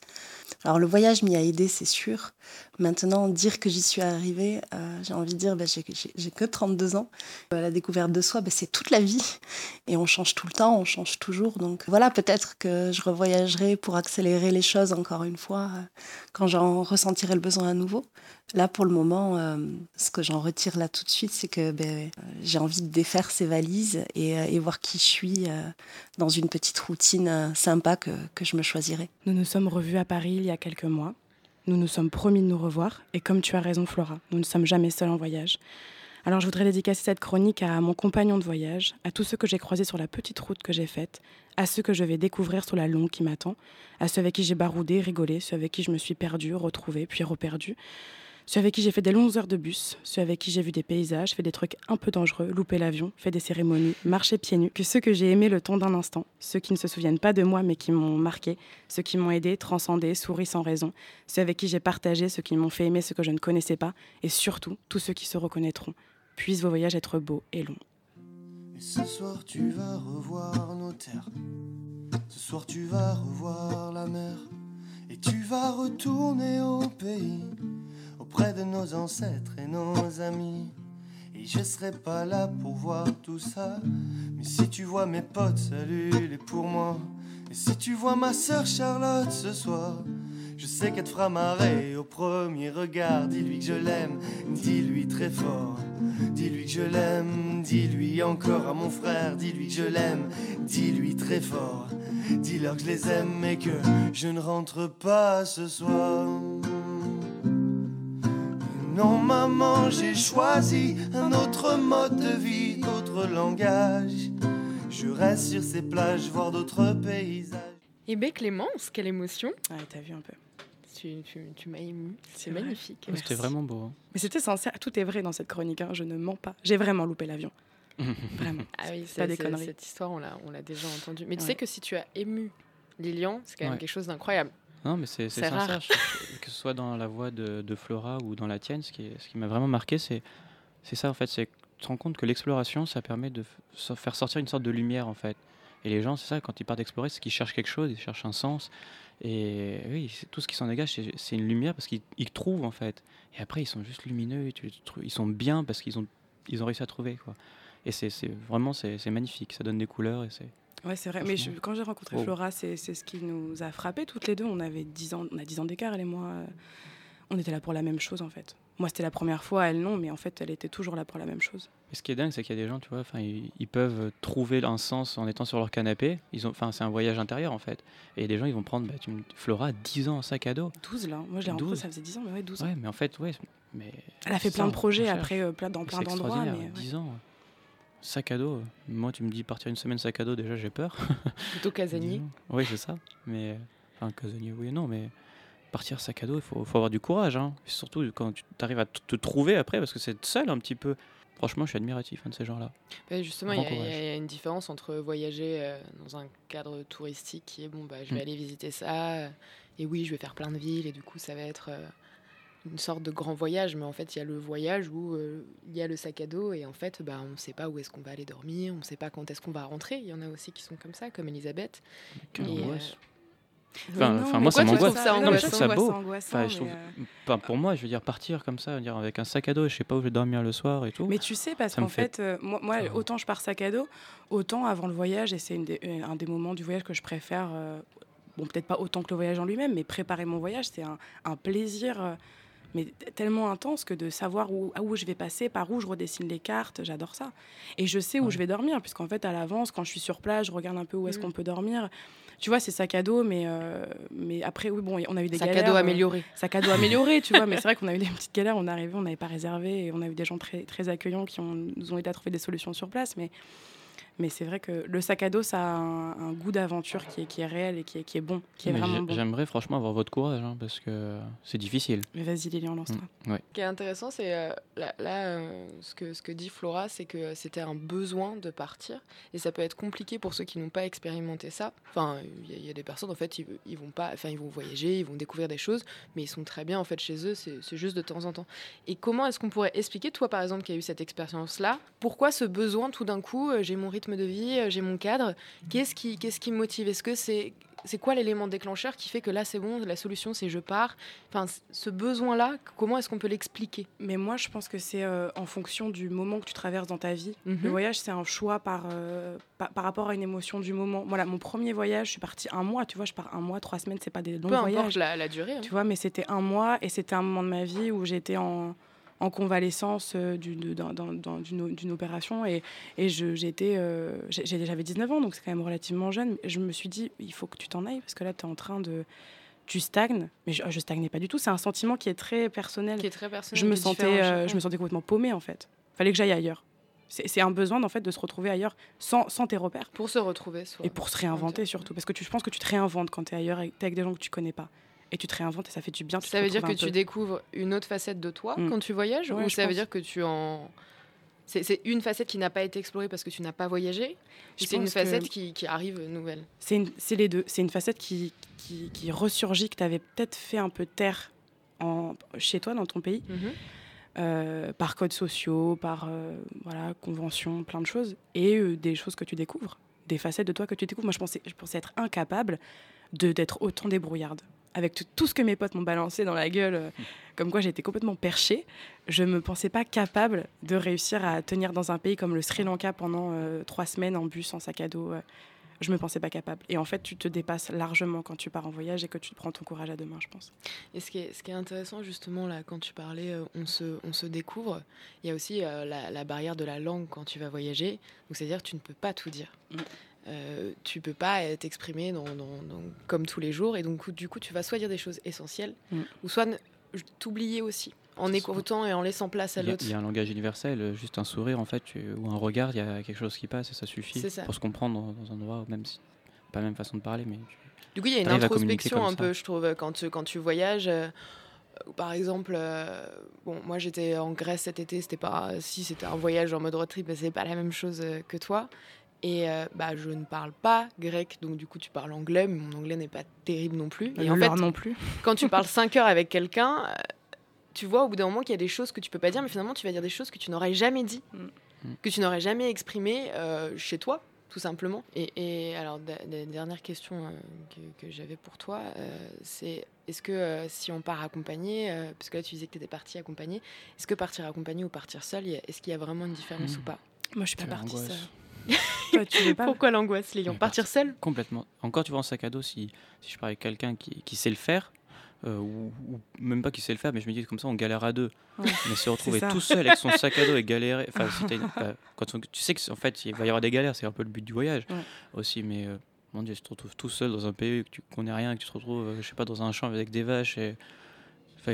Alors le voyage m'y a aidé, c'est sûr. Maintenant, dire que j'y suis arrivée, euh, j'ai envie de dire, ben, j'ai que 32 ans. Euh, la découverte de soi, ben, c'est toute la vie. Et on change tout le temps, on change toujours. Donc voilà, peut-être que je revoyagerai pour accélérer les choses encore une fois, euh, quand j'en ressentirai le besoin à nouveau. Là, pour le moment, ce que j'en retire là tout de suite, c'est que ben, j'ai envie de défaire ces valises et, voir qui je suis dans une petite routine sympa que, que je me choisirai. Nous nous sommes revus à Paris il y a quelques mois. Nous nous sommes promis de nous revoir. Et comme tu as raison, Flora, nous ne sommes jamais seuls en voyage. Alors je voudrais dédicacer cette chronique à mon compagnon de voyage, à tous ceux que j'ai croisés sur la petite route que j'ai faite, à ceux que je vais découvrir sur la longue qui m'attend, à ceux avec qui j'ai baroudé, rigolé, ceux avec qui je me suis perdue, retrouvée, puis reperdue, ceux avec qui j'ai fait des longues heures de bus, ceux avec qui j'ai vu des paysages, fait des trucs un peu dangereux, loupé l'avion, fait des cérémonies, marché pieds nus, que ceux que j'ai aimés le ton d'un instant, ceux qui ne se souviennent pas de moi mais qui m'ont marqué, ceux qui m'ont aidé, transcendé, souri sans raison, ceux avec qui j'ai partagé, ceux qui m'ont fait aimer ce que je ne connaissais pas, et surtout tous ceux qui se reconnaîtront. Puissent vos voyages être beaux et longs. Ce soir tu vas revoir nos terres, ce soir tu vas revoir la mer, et tu vas retourner au pays auprès de nos ancêtres et nos amis. Et je serai pas là pour voir tout ça. Mais si tu vois mes potes, salut les pour moi. Et si tu vois ma sœur Charlotte ce soir, je sais qu'elle te fera marrer au premier regard. Dis-lui que je l'aime, dis-lui très fort. Dis-lui que je l'aime, dis-lui encore à mon frère. Dis-lui que je l'aime, dis-lui très fort. Dis-leur que je les aime et que je ne rentre pas ce soir. Non, maman, j'ai choisi un autre mode de vie, d'autres langages. Je reste sur ces plages, voir d'autres paysages. Et bien, Clémence, quelle émotion Ouais, t'as vu un peu. Tu, tu, tu m'as ému. C'est magnifique. C'était vraiment beau. Hein. Mais c'était sincère. Tout est vrai dans cette chronique. Hein. Je ne mens pas. J'ai vraiment loupé l'avion. <laughs> vraiment. Ah oui, c'est pas des conneries. Cette histoire, on l'a, on l'a déjà entendue. Mais ouais. tu sais que si tu as ému Lilian, c'est quand même ouais. quelque chose d'incroyable. Non, mais c'est sincère. Que ce soit dans la voix de, de, Flora ou dans la tienne, ce qui, ce qui m'a vraiment marqué, c'est ça en fait. C'est tu te rends compte que l'exploration, ça permet de faire sortir une sorte de lumière en fait. Et les gens, c'est ça, quand ils partent explorer, c'est qu'ils cherchent quelque chose, ils cherchent un sens. Et oui, tout ce qui s'en dégage, c'est une lumière parce qu'ils trouvent en fait. Et après, ils sont juste lumineux, ils sont bien parce qu'ils ont, ils ont réussi à trouver. Quoi. Et c'est vraiment, c'est magnifique, ça donne des couleurs et c'est. Ouais, c'est vrai. Mais je, quand j'ai rencontré oh. Flora, c'est ce qui nous a frappé toutes les deux. On avait 10 ans, on a 10 ans d'écart, elle et moi. On était là pour la même chose en fait. Moi, c'était la première fois, elle non, mais en fait, elle était toujours là pour la même chose. Ce qui est dingue, c'est qu'il y a des gens, tu vois, ils, ils, peuvent trouver un sens en étant sur leur canapé. C'est un voyage intérieur en fait. Et des gens, ils vont prendre, bah, tu me, Flora, 10 ans en sac à dos. 12 là. Moi, je l'ai rencontrée, ça faisait 10 ans, mais ouais, 12 ans. Ouais, mais en fait, ouais, mais. Elle a fait plein de projets après, euh, dans plein d'endroits. Mais, ouais. 10 ans. Sac à dos. Moi, tu me dis partir une semaine sac à dos, déjà, j'ai peur. <laughs> Plutôt casanier. oui, c'est ça. Mais enfin, casanier, oui et non, mais partir sac à dos, il faut, faut, avoir du courage. Hein. Surtout quand tu arrives à te trouver après, parce que c'est seul un petit peu. Franchement, je suis admiratif hein, de ces gens-là. Bah justement, il y, y, a une différence entre voyager euh, dans un cadre touristique qui est bon, bah, je vais mmh. aller visiter ça, euh, et oui, je vais faire plein de villes, et du coup, ça va être euh, une sorte de grand voyage, mais en fait, il y a le voyage où euh, il y a le sac à dos et en fait, bah, on ne sait pas où est-ce qu'on va aller dormir, on ne sait pas quand est-ce qu'on va rentrer. Il y en a aussi qui sont comme ça, comme Elisabeth. Quelle Et, angoisse. euh, Enfin, non, enfin, moi, ça m'angoisse. je trouve ça beau. angoissant, Enfin, je trouve- mais, pas pour moi, je veux dire partir comme ça, dire avec un sac à dos, et je sais pas où je vais dormir le soir et tout. Mais tu sais, parce qu'en fait, euh, moi, moi, autant je pars sac à dos, autant avant le voyage, et c'est des- euh, un des moments du voyage que je préfère, euh, bon, peut-être pas autant que le voyage en lui-même, mais préparer mon voyage, c'est un, un plaisir, euh, mais tellement intense que de savoir où, à où je vais passer, par où je redessine les cartes, j'adore ça. Et je sais où je vais dormir, puisqu'en fait, à l'avance, quand je suis sur place, je regarde un peu où est-ce Mm. qu'on peut dormir. Tu vois, c'est sac à dos, mais, euh, mais après, oui, bon, on a eu des Sac à galères. dos euh, amélioré. sac à dos amélioré, tu vois, mais <laughs> c'est vrai qu'on a eu des petites galères, on est arrivé, on n'avait pas réservé, et on a eu des gens très, très accueillants qui ont, nous ont aidé à trouver des solutions sur place, mais, mais c'est vrai que le sac à dos, ça a un, un goût d'aventure qui est, qui est réel et qui est, qui est bon, qui est Mais vraiment bon. J'aimerais franchement avoir votre courage, hein, parce que c'est difficile. Mais vas-y, Lilian, lance-toi. Mm, ouais. Ce qui est intéressant, c'est euh, là, là, euh, ce, que, ce que dit Flora, c'est que c'était un besoin de partir. Et ça peut être compliqué pour ceux qui n'ont pas expérimenté ça. Enfin, il y, a- y a des personnes, en fait, ils, ils vont pas, enfin, ils vont voyager, ils vont découvrir des choses, mais ils sont très bien, en fait, chez eux, c'est c'est juste de temps en temps. Et comment est-ce qu'on pourrait expliquer, toi, par exemple, qui as eu cette expérience-là, pourquoi ce besoin, tout d'un coup, euh, j'ai mon rythme de vie, euh, j'ai mon cadre, qu'est-ce qui, qu'est-ce qui me motive? Est-ce que c'est c'est quoi l'élément déclencheur qui fait que là c'est bon, la solution c'est je pars? Enfin, ce besoin-là, comment est-ce qu'on peut l'expliquer? Mais moi, je pense que c'est euh, en fonction du moment que tu traverses dans ta vie. Mhm. Le voyage, c'est un choix par, euh, par, par rapport à une émotion du moment. Voilà, mon premier voyage, je suis partie un mois, tu vois, je pars un mois, trois semaines, c'est pas des longs Peu importe voyages. la, la durée. hein. Tu vois, mais c'était un mois et c'était un moment de ma vie où j'étais en, en convalescence euh, d'une d'un- d'un- d'un- d'une d'une opération et, et j'étais, euh, j'avais 19 ans, donc c'est quand même relativement jeune. Je me suis dit, il faut que tu t'en ailles parce que là, tu es en train de. Tu stagnes, mais je, je stagnais pas du tout. C'est un sentiment qui est très personnel. Qui est très personnel, Je me sentais, euh, je me sentais complètement paumée en fait. Fallait que j'aille ailleurs. C'est un besoin en fait de se retrouver ailleurs sans, sans tes repères. Pour se retrouver soi. Et pour se réinventer surtout. Parce que tu, je pense que tu te réinventes quand tu es ailleurs et tu avec des gens que tu connais pas. Et tu te réinventes et ça fait du bien. Ça veut dire que tu découvres une autre facette de toi Mm. quand tu voyages Ouais, Ou ça veut dire que tu en. C'est une facette qui n'a pas été explorée parce que tu n'as pas voyagé c'est une facette qui, qui arrive nouvelle? C'est les deux. C'est une facette qui, qui, qui ressurgit, que tu avais peut-être fait un peu taire en, chez toi, dans ton pays, Mhm. euh, par codes sociaux, par euh, voilà, conventions, plein de choses, et euh, des choses que tu découvres, des facettes de toi que tu découvres. Moi, je pensais, je pensais être incapable d'être autant débrouillarde. Avec tout, tout ce que mes potes m'ont balancé dans la gueule, euh, <laughs> comme quoi j'étais complètement perchée, je me pensais pas capable de réussir à tenir dans un pays comme le Sri Lanka pendant euh, trois semaines en bus, en sac à dos. euh, je me pensais pas capable. Et en fait, tu te dépasses largement quand tu pars en voyage et que tu te prends ton courage à deux mains, je pense. Et ce qui, est, ce qui est intéressant justement là, quand tu parlais, euh, on, se, on se découvre, il y a aussi euh, la, la barrière de la langue quand tu vas voyager. Donc c'est-à-dire que tu ne peux pas tout dire. Mm. Euh, tu peux pas t'exprimer dans, dans- dans- comme tous les jours. Et donc du coup, tu vas soit dire des choses essentielles, Mm. ou soit t'oublier aussi, en écoutant et en laissant place à l'autre. il y a un langage universel, juste un sourire en fait, tu- ou un regard, il y a quelque chose qui passe et ça suffit ça. pour se comprendre dans, un endroit, même si pas la même façon de parler, mais tu- Du coup, il y a une introspection un ça. peu, je trouve, quand tu, quand tu voyages. euh, par exemple, euh, bon, moi j'étais en Grèce cet été, c'était pas, si c'était un voyage en mode road trip, mais c'est pas la même chose euh, que toi. Et euh, bah, je ne parle pas grec, donc du coup tu parles anglais, mais mon anglais n'est pas terrible non plus. Et en fait, non plus. quand tu parles <laughs> 5 heures avec quelqu'un, euh, tu vois au bout d'un moment qu'il y a des choses que tu peux pas dire, mais finalement tu vas dire des choses que tu n'aurais jamais dit, Mm. que tu n'aurais jamais exprimées euh, chez toi, tout simplement. Et, et alors, dernière question euh, que, que j'avais pour toi, euh, c'est est-ce que euh, si on part accompagné, euh, parce que là tu disais que tu étais parti accompagné, est-ce que partir accompagné ou partir seul, est-ce qu'il y a vraiment une différence Mm. ou pas? Moi, je suis pas partie seule. <laughs> Toi, tu veux pas Pourquoi l'angoisse, Léon Partir seul Complètement. Encore, tu vois, en sac à dos, si, si je pars avec quelqu'un qui, qui sait le faire, euh, ou, ou même pas qui sait le faire, mais je me dis comme ça, on galère à deux. Ouais, <laughs> Mais se retrouver tout seul avec son sac à dos et <laughs> galérer. Enfin, bah, quand on- tu sais que en fait, il va y avoir des galères, c'est un peu le but du voyage Ouais. aussi. Mais euh, mon Dieu, tu te retrouves tout seul dans un pays que tu connais rien, que tu te retrouves, euh, je sais pas, dans un champ avec des vaches et.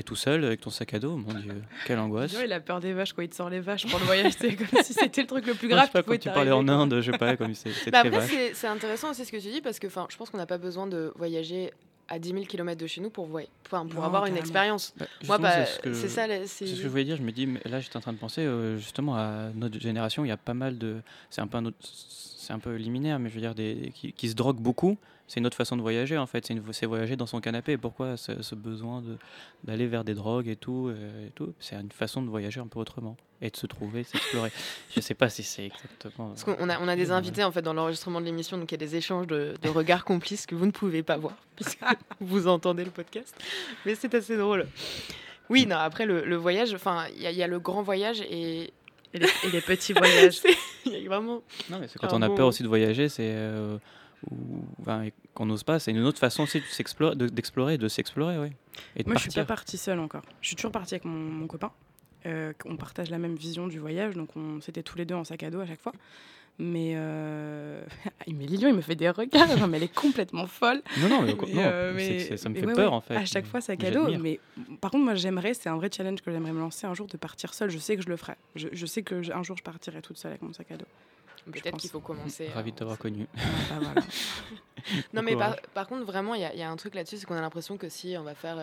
Tout seul avec ton sac à dos, mon Dieu, quelle angoisse. Il a peur des vaches quand il te sort les vaches pour le voyage. C'est comme si c'était le truc le plus grave je sais pas, quand tu parlais en Inde, je sais pas, comme c'est Bah très après, vache. c'est- intéressant aussi ce que tu dis parce que je pense qu'on n'a pas besoin de voyager à 10 000 km de chez nous pour, pour Non, avoir une expérience. Bah, Moi, bah, c'est ce ça. C'est ce que je voulais dire. Je me dis, mais là, j'étais en train de penser euh, justement à notre génération. Il y a pas mal de. C'est un peu un autre- C'est un peu liminaire, mais je veux dire, des, qui, qui se droguent beaucoup. c'est une autre façon de voyager en fait. C'est, voyager dans son canapé. Pourquoi ce, ce besoin de, d'aller vers des drogues et tout, euh, et tout? C'est une façon de voyager un peu autrement et de se trouver, <laughs> s'explorer. Je sais pas si c'est exactement. Parce qu'on a, on a des invités en fait dans l'enregistrement de l'émission, donc il y a des échanges de, de regards complices que vous ne pouvez pas voir, <laughs> puisque vous entendez le podcast. Mais c'est assez drôle. Oui, non, après le, le voyage, enfin, il y, y a le grand voyage et. Et les, et les petits voyages. <laughs> C'est- vraiment. Non, mais c'est quand on a bon- peur aussi de voyager, c'est euh, ou- enfin, et qu'on n'ose pas. C'est une autre façon aussi de s'explorer, de- d'explorer, de s'explorer, oui. Et de Moi, je suis partir. pas partie seule encore. Je suis toujours partie avec mon, mon copain. Euh, on partage la même vision du voyage, donc on c'était tous les deux en sac à dos à chaque fois. Mais, euh... <laughs> mais Lilian, il me fait des regards, genre, mais elle est complètement folle. Non, non, mais, Mais, non, euh, c'est mais- c'est- ça me fait ouais, peur ouais, en fait. À chaque fois, sac Mais à dos. j'admire. Mais par contre, moi, j'aimerais, c'est un vrai challenge que j'aimerais me lancer un jour de partir seule. Je sais que je le ferai. Je, je sais que un jour, je partirai toute seule avec mon sac à dos. Peut-être qu'il faut commencer. Ravi de t'avoir connu. Ah, bah, voilà. <laughs> Non, mais par, par contre, vraiment, il y, a- il y a un truc là-dessus, c'est qu'on a l'impression que si on va faire.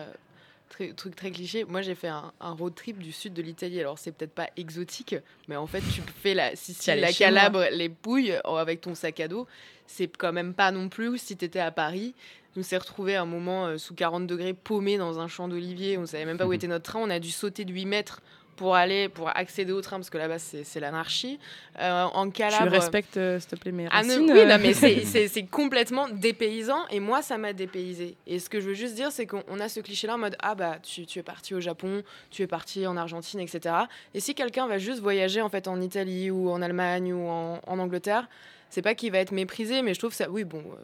Très- truc très cliché. Moi, j'ai fait un, un road trip du sud de l'Italie. Alors, c'est peut-être pas exotique, mais en fait, tu fais la Sicile, la. Calabre, les Pouilles avec ton sac à dos. C'est quand même pas non plus si t'étais à Paris. On s'est retrouvés un moment euh, sous 40 degrés paumés dans un champ d'olivier. On savait même pas où <laughs> était notre train. On a dû sauter de 8 mètres pour aller pour accéder au train parce que là-bas c'est l'anarchie. Euh, en Tu Calabre. respectes, euh, s'il te plaît, mes Ah racines. oui, euh. non, mais <laughs> c'est- complètement dépaysant et moi ça m'a dépaysé. Et ce que je veux juste dire, c'est qu'on on a ce cliché-là en mode ah bah tu, tu es parti au Japon, tu es parti en Argentine, etc. Et si quelqu'un va juste voyager en fait en Italie ou en Allemagne ou en, en Angleterre, c'est pas qu'il va être méprisé, mais je trouve ça, oui bon, euh,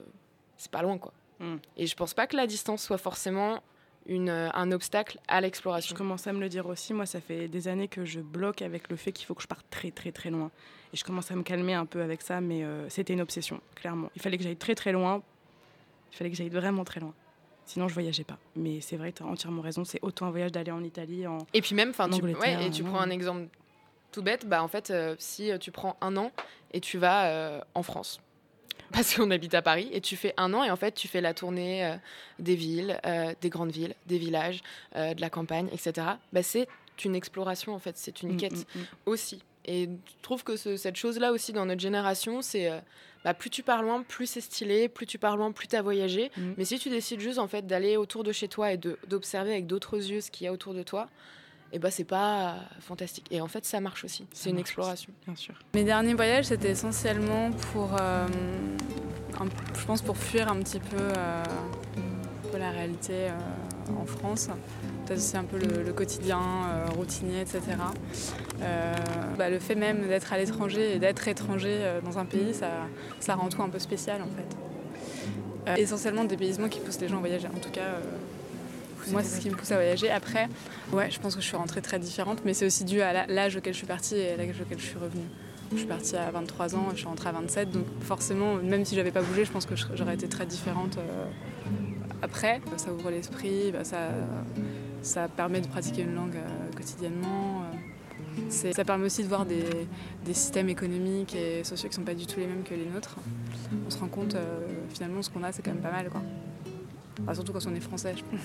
c'est pas loin quoi. Mm. Et je pense pas que la distance soit forcément une, euh, un obstacle à Je l'exploration. commence à me le dire aussi. Moi, ça fait des années que je bloque avec le fait qu'il faut que je parte très, très, très loin. Et je commence à me calmer un peu avec ça, mais euh, c'était une obsession, clairement. Il fallait que j'aille très, très loin. Il fallait que j'aille vraiment très loin. Sinon, je voyageais pas. Mais c'est vrai, tu as entièrement raison. C'est autant un voyage d'aller en Italie, en. Et puis même, enfin, En tu, ouais, et tu prends un exemple tout bête, bah en fait, euh, si tu prends un an et tu vas euh, en France, <laughs> parce qu'on habite à Paris, et tu fais un an et en fait tu fais la tournée euh, des villes, euh, des grandes villes, des villages, euh, de la campagne, etc. Bah, c'est une exploration en fait, c'est une Mm, quête mm, mm. aussi. Et je trouve que ce- cette chose-là aussi dans notre génération, c'est bah, plus tu pars loin, plus c'est stylé, plus tu pars loin, plus tu as voyagé. Mais si tu décides juste en fait d'aller autour de chez toi et d'observer avec d'autres yeux ce qu'il y a autour de toi, et bah c'est pas fantastique. Et en fait, ça marche aussi. C'est une exploration. Bien sûr. Mes derniers voyages, c'était essentiellement pour, euh, un- je pense, pour fuir un petit peu, euh, la réalité euh, en France. Peut-être aussi un peu le, le quotidien euh, routinier, etc. Euh, bah, le fait même d'être à l'étranger et d'être étranger euh, dans un pays, ça, ça rend tout un peu spécial en fait. Euh, essentiellement le dépaysement qui pousse les gens à voyager. En tout cas, euh, moi, c'est ce qui me pousse à voyager. Après, ouais, je pense que je suis rentrée très différente, mais c'est aussi dû à l'âge auquel je suis partie et à l'âge auquel je suis revenue. Je suis partie à 23 ans, je suis rentrée à 27, donc forcément, même si j'avais pas bougé, je pense que j'aurais été très différente euh, après. Ça ouvre l'esprit, bah, ça, ça permet de pratiquer une langue euh, quotidiennement. euh. Ça permet aussi de voir des, des systèmes économiques et sociaux qui sont pas du tout les mêmes que les nôtres. On se rend compte, euh, finalement, ce qu'on a, c'est quand même pas mal. Quoi. Enfin, surtout quand on est français, je pense.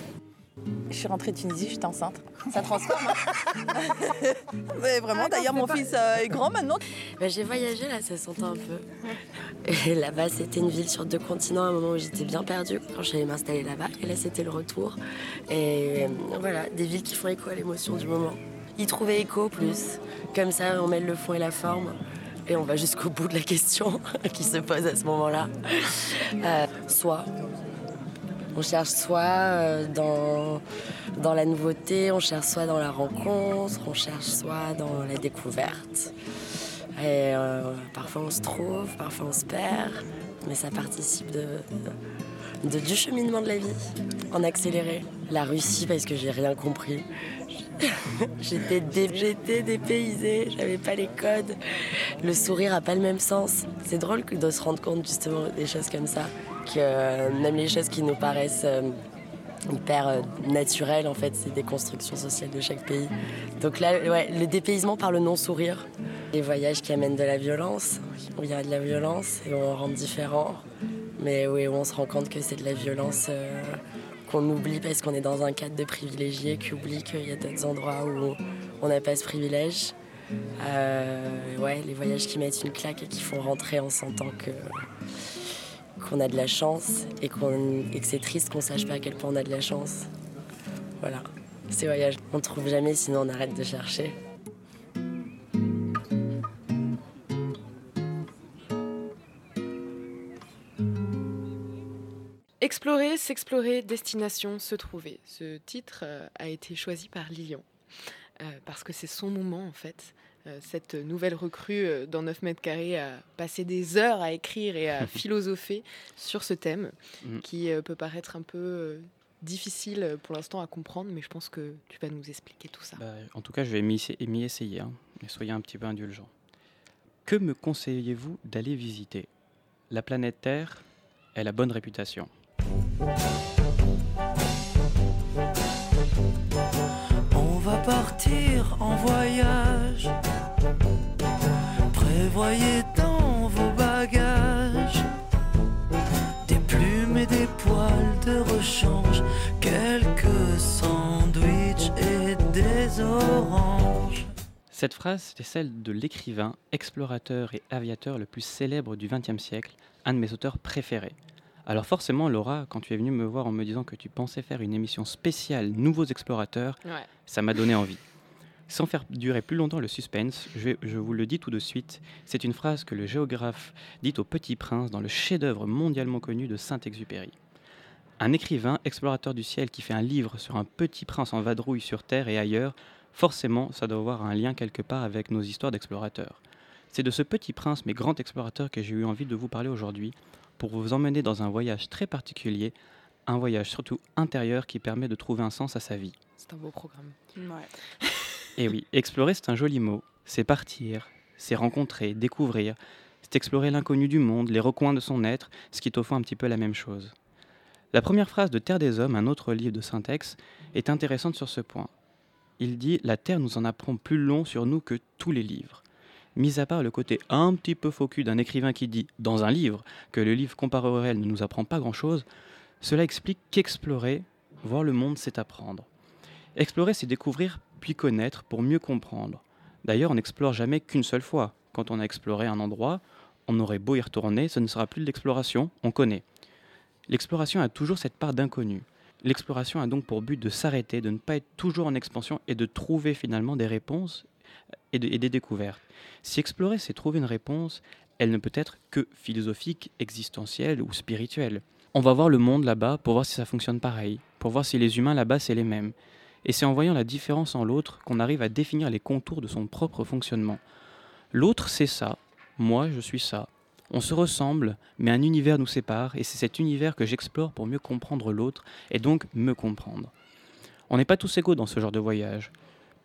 Je suis rentrée de Tunisie, j'étais enceinte. Ça transforme. hein. <laughs> Mais vraiment, d'ailleurs, mon fils euh, est grand maintenant. Bah, j'ai voyagé là, ça s'entend un peu. Et là-bas, c'était une ville sur deux continents, à un moment où j'étais bien perdue quand j'allais m'installer là-bas. Et là, c'était le retour. Et euh, voilà, des villes qui font écho à l'émotion du moment. Y trouver écho plus. Comme ça, on mêle le fond et la forme. Et on va jusqu'au bout de la question <laughs> qui se pose à ce moment-là. Euh, soit. On cherche soit euh, dans, la nouveauté, on cherche soit dans la rencontre, on cherche soit dans la découverte. Et euh, parfois on se trouve, parfois on se perd, mais ça participe de, du cheminement de la vie, en accéléré. La Russie, parce que j'ai rien compris. <laughs> J'étais dé- dépaysée, j'avais pas les codes. Le sourire a pas le même sens. C'est drôle de se rendre compte justement des choses comme ça, que même les choses qui nous paraissent euh, hyper euh, naturelles, en fait, c'est des constructions sociales de chaque pays. Donc là, ouais, le dépaysement par le non-sourire. Les voyages qui amènent de la violence, où il y a de la violence et on rentre différent, mais oui, où on se rend compte que c'est de la violence euh, qu'on oublie parce qu'on est dans un cadre de privilégié, qui oublie qu'il y a d'autres endroits où on n'a pas ce privilège. Ouais, les voyages qui mettent une claque et qui font rentrer en sentant que qu'on a de la chance et, qu'on, et que c'est triste qu'on sache pas à quel point on a de la chance. Voilà, ces voyages, on trouve jamais, sinon on arrête de chercher. Explorer, s'explorer, destination, se trouver. Ce titre euh, a été choisi par Lilian euh, parce que c'est son moment en fait. Euh, cette nouvelle recrue euh, dans 9 mètres carrés a passé des heures à écrire et à <laughs> philosopher sur ce thème Mm. qui euh, peut paraître un peu difficile pour l'instant à comprendre, mais je pense que tu vas nous expliquer tout ça. Bah, en tout cas, je vais m'y m'y essayer, hein, mais soyez un petit peu indulgents. Que me conseillez-vous d'aller visiter? La planète Terre, elle a bonne réputation. On va partir en voyage. Prévoyez dans vos bagages des plumes et des poils de rechange, quelques sandwichs et des oranges. Cette phrase, c'était celle de l'écrivain, explorateur et aviateur le plus célèbre du XXe siècle, un de mes auteurs préférés. Alors forcément, Laura, quand tu es venue me voir en me disant que tu pensais faire une émission spéciale Nouveaux Explorateurs, Ouais. ça m'a donné envie. Sans faire durer plus longtemps le suspense, je, vous le dis tout de suite, c'est une phrase que le géographe dit au Petit Prince dans le chef-d'œuvre mondialement connu de Saint-Exupéry. Un écrivain, explorateur du ciel, qui fait un livre sur un petit prince en vadrouille sur Terre et ailleurs, forcément, ça doit avoir un lien quelque part avec nos histoires d'explorateurs. C'est de ce petit prince, mais grand explorateur, que j'ai eu envie de vous parler aujourd'hui, pour vous emmener dans un voyage très particulier, un voyage surtout intérieur qui permet de trouver un sens à sa vie. C'est un beau programme. Ouais. <laughs> Et oui, explorer, c'est un joli mot. C'est partir, c'est rencontrer, découvrir, c'est explorer l'inconnu du monde, les recoins de son être, ce qui est au fond un petit peu la même chose. La première phrase de Terre des Hommes, un autre livre de Syntex, est intéressante sur ce point. Il dit La Terre nous en apprend plus long sur nous que tous les livres. Mis à part le côté un petit peu faux d'un écrivain qui dit, dans un livre, que le livre comparé au réel ne nous apprend pas grand-chose, cela explique qu'explorer, voir le monde, c'est apprendre. Explorer, c'est découvrir puis connaître pour mieux comprendre. D'ailleurs, on n'explore jamais qu'une seule fois. Quand on a exploré un endroit, on aurait beau y retourner, ce ne sera plus de l'exploration, on connaît. L'exploration a toujours cette part d'inconnu. L'exploration a donc pour but de s'arrêter, de ne pas être toujours en expansion et de trouver finalement des réponses et, et des découvertes. Si explorer, c'est trouver une réponse, elle ne peut être que philosophique, existentielle ou spirituelle. On va voir le monde là-bas pour voir si ça fonctionne pareil, pour voir si les humains là-bas c'est les mêmes. Et c'est en voyant la différence en l'autre qu'on arrive à définir les contours de son propre fonctionnement. L'autre c'est ça, moi je suis ça. On se ressemble, mais un univers nous sépare, et c'est cet univers que j'explore pour mieux comprendre l'autre, et donc me comprendre. On n'est pas tous égaux dans ce genre de voyage.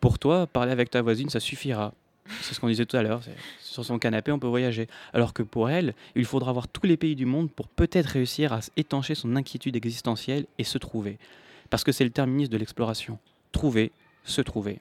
Pour toi, parler avec ta voisine, ça suffira. C'est ce qu'on disait tout à l'heure, sur son canapé, on peut voyager. Alors que pour elle, il faudra voir tous les pays du monde pour peut-être réussir à étancher son inquiétude existentielle et se trouver. Parce que c'est le terminus de l'exploration. Trouver, se trouver.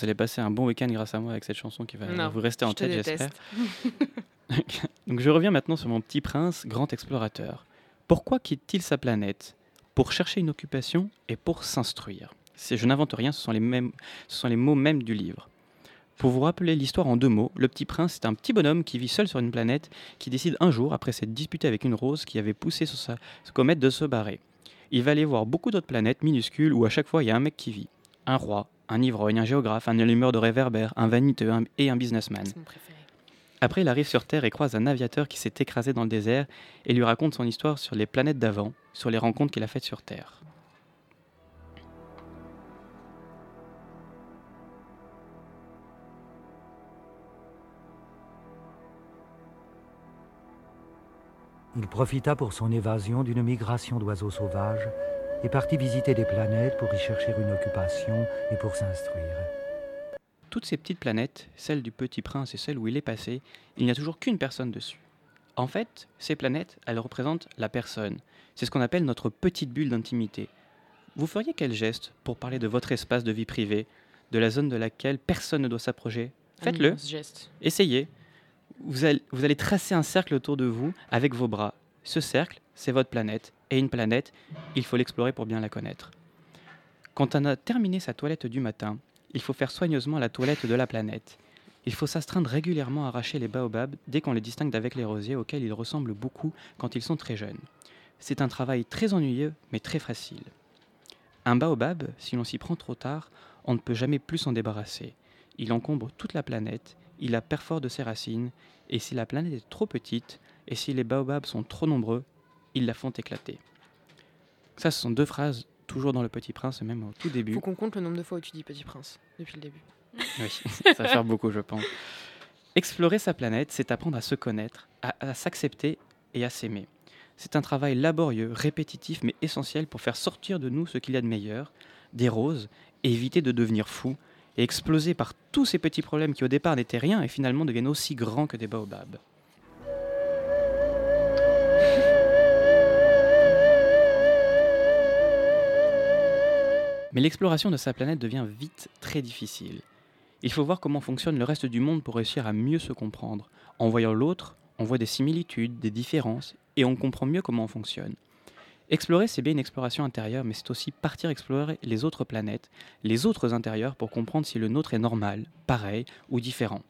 Vous allez passer un bon week-end grâce à moi avec cette chanson qui va Non, vous rester en je tête, j'espère. <laughs> <laughs> Donc, je reviens maintenant sur mon petit prince, grand explorateur. Pourquoi quitte-t-il sa planète Pour chercher une occupation et pour s'instruire? Je n'invente rien, ce sont, les mêmes, ce sont les mots mêmes du livre. Pour vous rappeler l'histoire en deux mots, le petit prince est un petit bonhomme qui vit seul sur une planète qui décide un jour, après s'être disputé avec une rose qui avait poussé sur sa comète, de se barrer. Il va aller voir beaucoup d'autres planètes minuscules où à chaque fois il y a un mec qui vit. Un roi, un ivrogne, un géographe, un allumeur de réverbère, un vaniteux un- et un businessman. C'est mon préféré. Après, il arrive sur Terre et croise un aviateur qui s'est écrasé dans le désert et lui raconte son histoire sur les planètes d'avant, sur les rencontres qu'il a faites sur Terre. Il profita pour son évasion d'une migration d'oiseaux sauvages et partit visiter des planètes pour y chercher une occupation et pour s'instruire. Toutes ces petites planètes, celle du Petit Prince et celle où il est passé, il n'y a toujours qu'une personne dessus. En fait, ces planètes, elles représentent la personne. C'est ce qu'on appelle notre petite bulle d'intimité. Vous feriez quel geste pour parler de votre espace de vie privée, de la zone de laquelle personne ne doit s'approcher? Faites-le. Essayez. Vous allez, vous allez tracer un cercle autour de vous avec vos bras. Ce cercle, c'est votre planète. Et une planète, il faut l'explorer pour bien la connaître. Quand on a terminé sa toilette du matin, il faut faire soigneusement la toilette de la planète. Il faut s'astreindre régulièrement à arracher les baobabs dès qu'on les distingue d'avec les rosiers auxquels ils ressemblent beaucoup quand ils sont très jeunes. C'est un travail très ennuyeux mais très facile. Un baobab, si l'on s'y prend trop tard, on ne peut jamais plus s'en débarrasser. Il encombre toute la planète, il la perfore de ses racines, et si la planète est trop petite, et si les baobabs sont trop nombreux, ils la font éclater. Ça, ce sont deux phrases toujours dans Le Petit Prince, même au tout début. Faut qu'on compte le nombre de fois où tu dis Petit Prince depuis le début. Oui, <laughs> ça va faire beaucoup, je pense. Explorer sa planète, c'est apprendre à se connaître, à, à s'accepter et à s'aimer. C'est un travail laborieux, répétitif, mais essentiel pour faire sortir de nous ce qu'il y a de meilleur, des roses, et éviter de devenir fou et exploser par tous ces petits problèmes qui au départ n'étaient rien et finalement deviennent aussi grands que des baobabs. Mais l'exploration de sa planète devient vite très difficile. Il faut voir comment fonctionne le reste du monde pour réussir à mieux se comprendre. En voyant l'autre, on voit des similitudes, des différences, et on comprend mieux comment on fonctionne. Explorer, c'est bien une exploration intérieure, mais c'est aussi partir explorer les autres planètes, les autres intérieurs, pour comprendre si le nôtre est normal, pareil ou différent.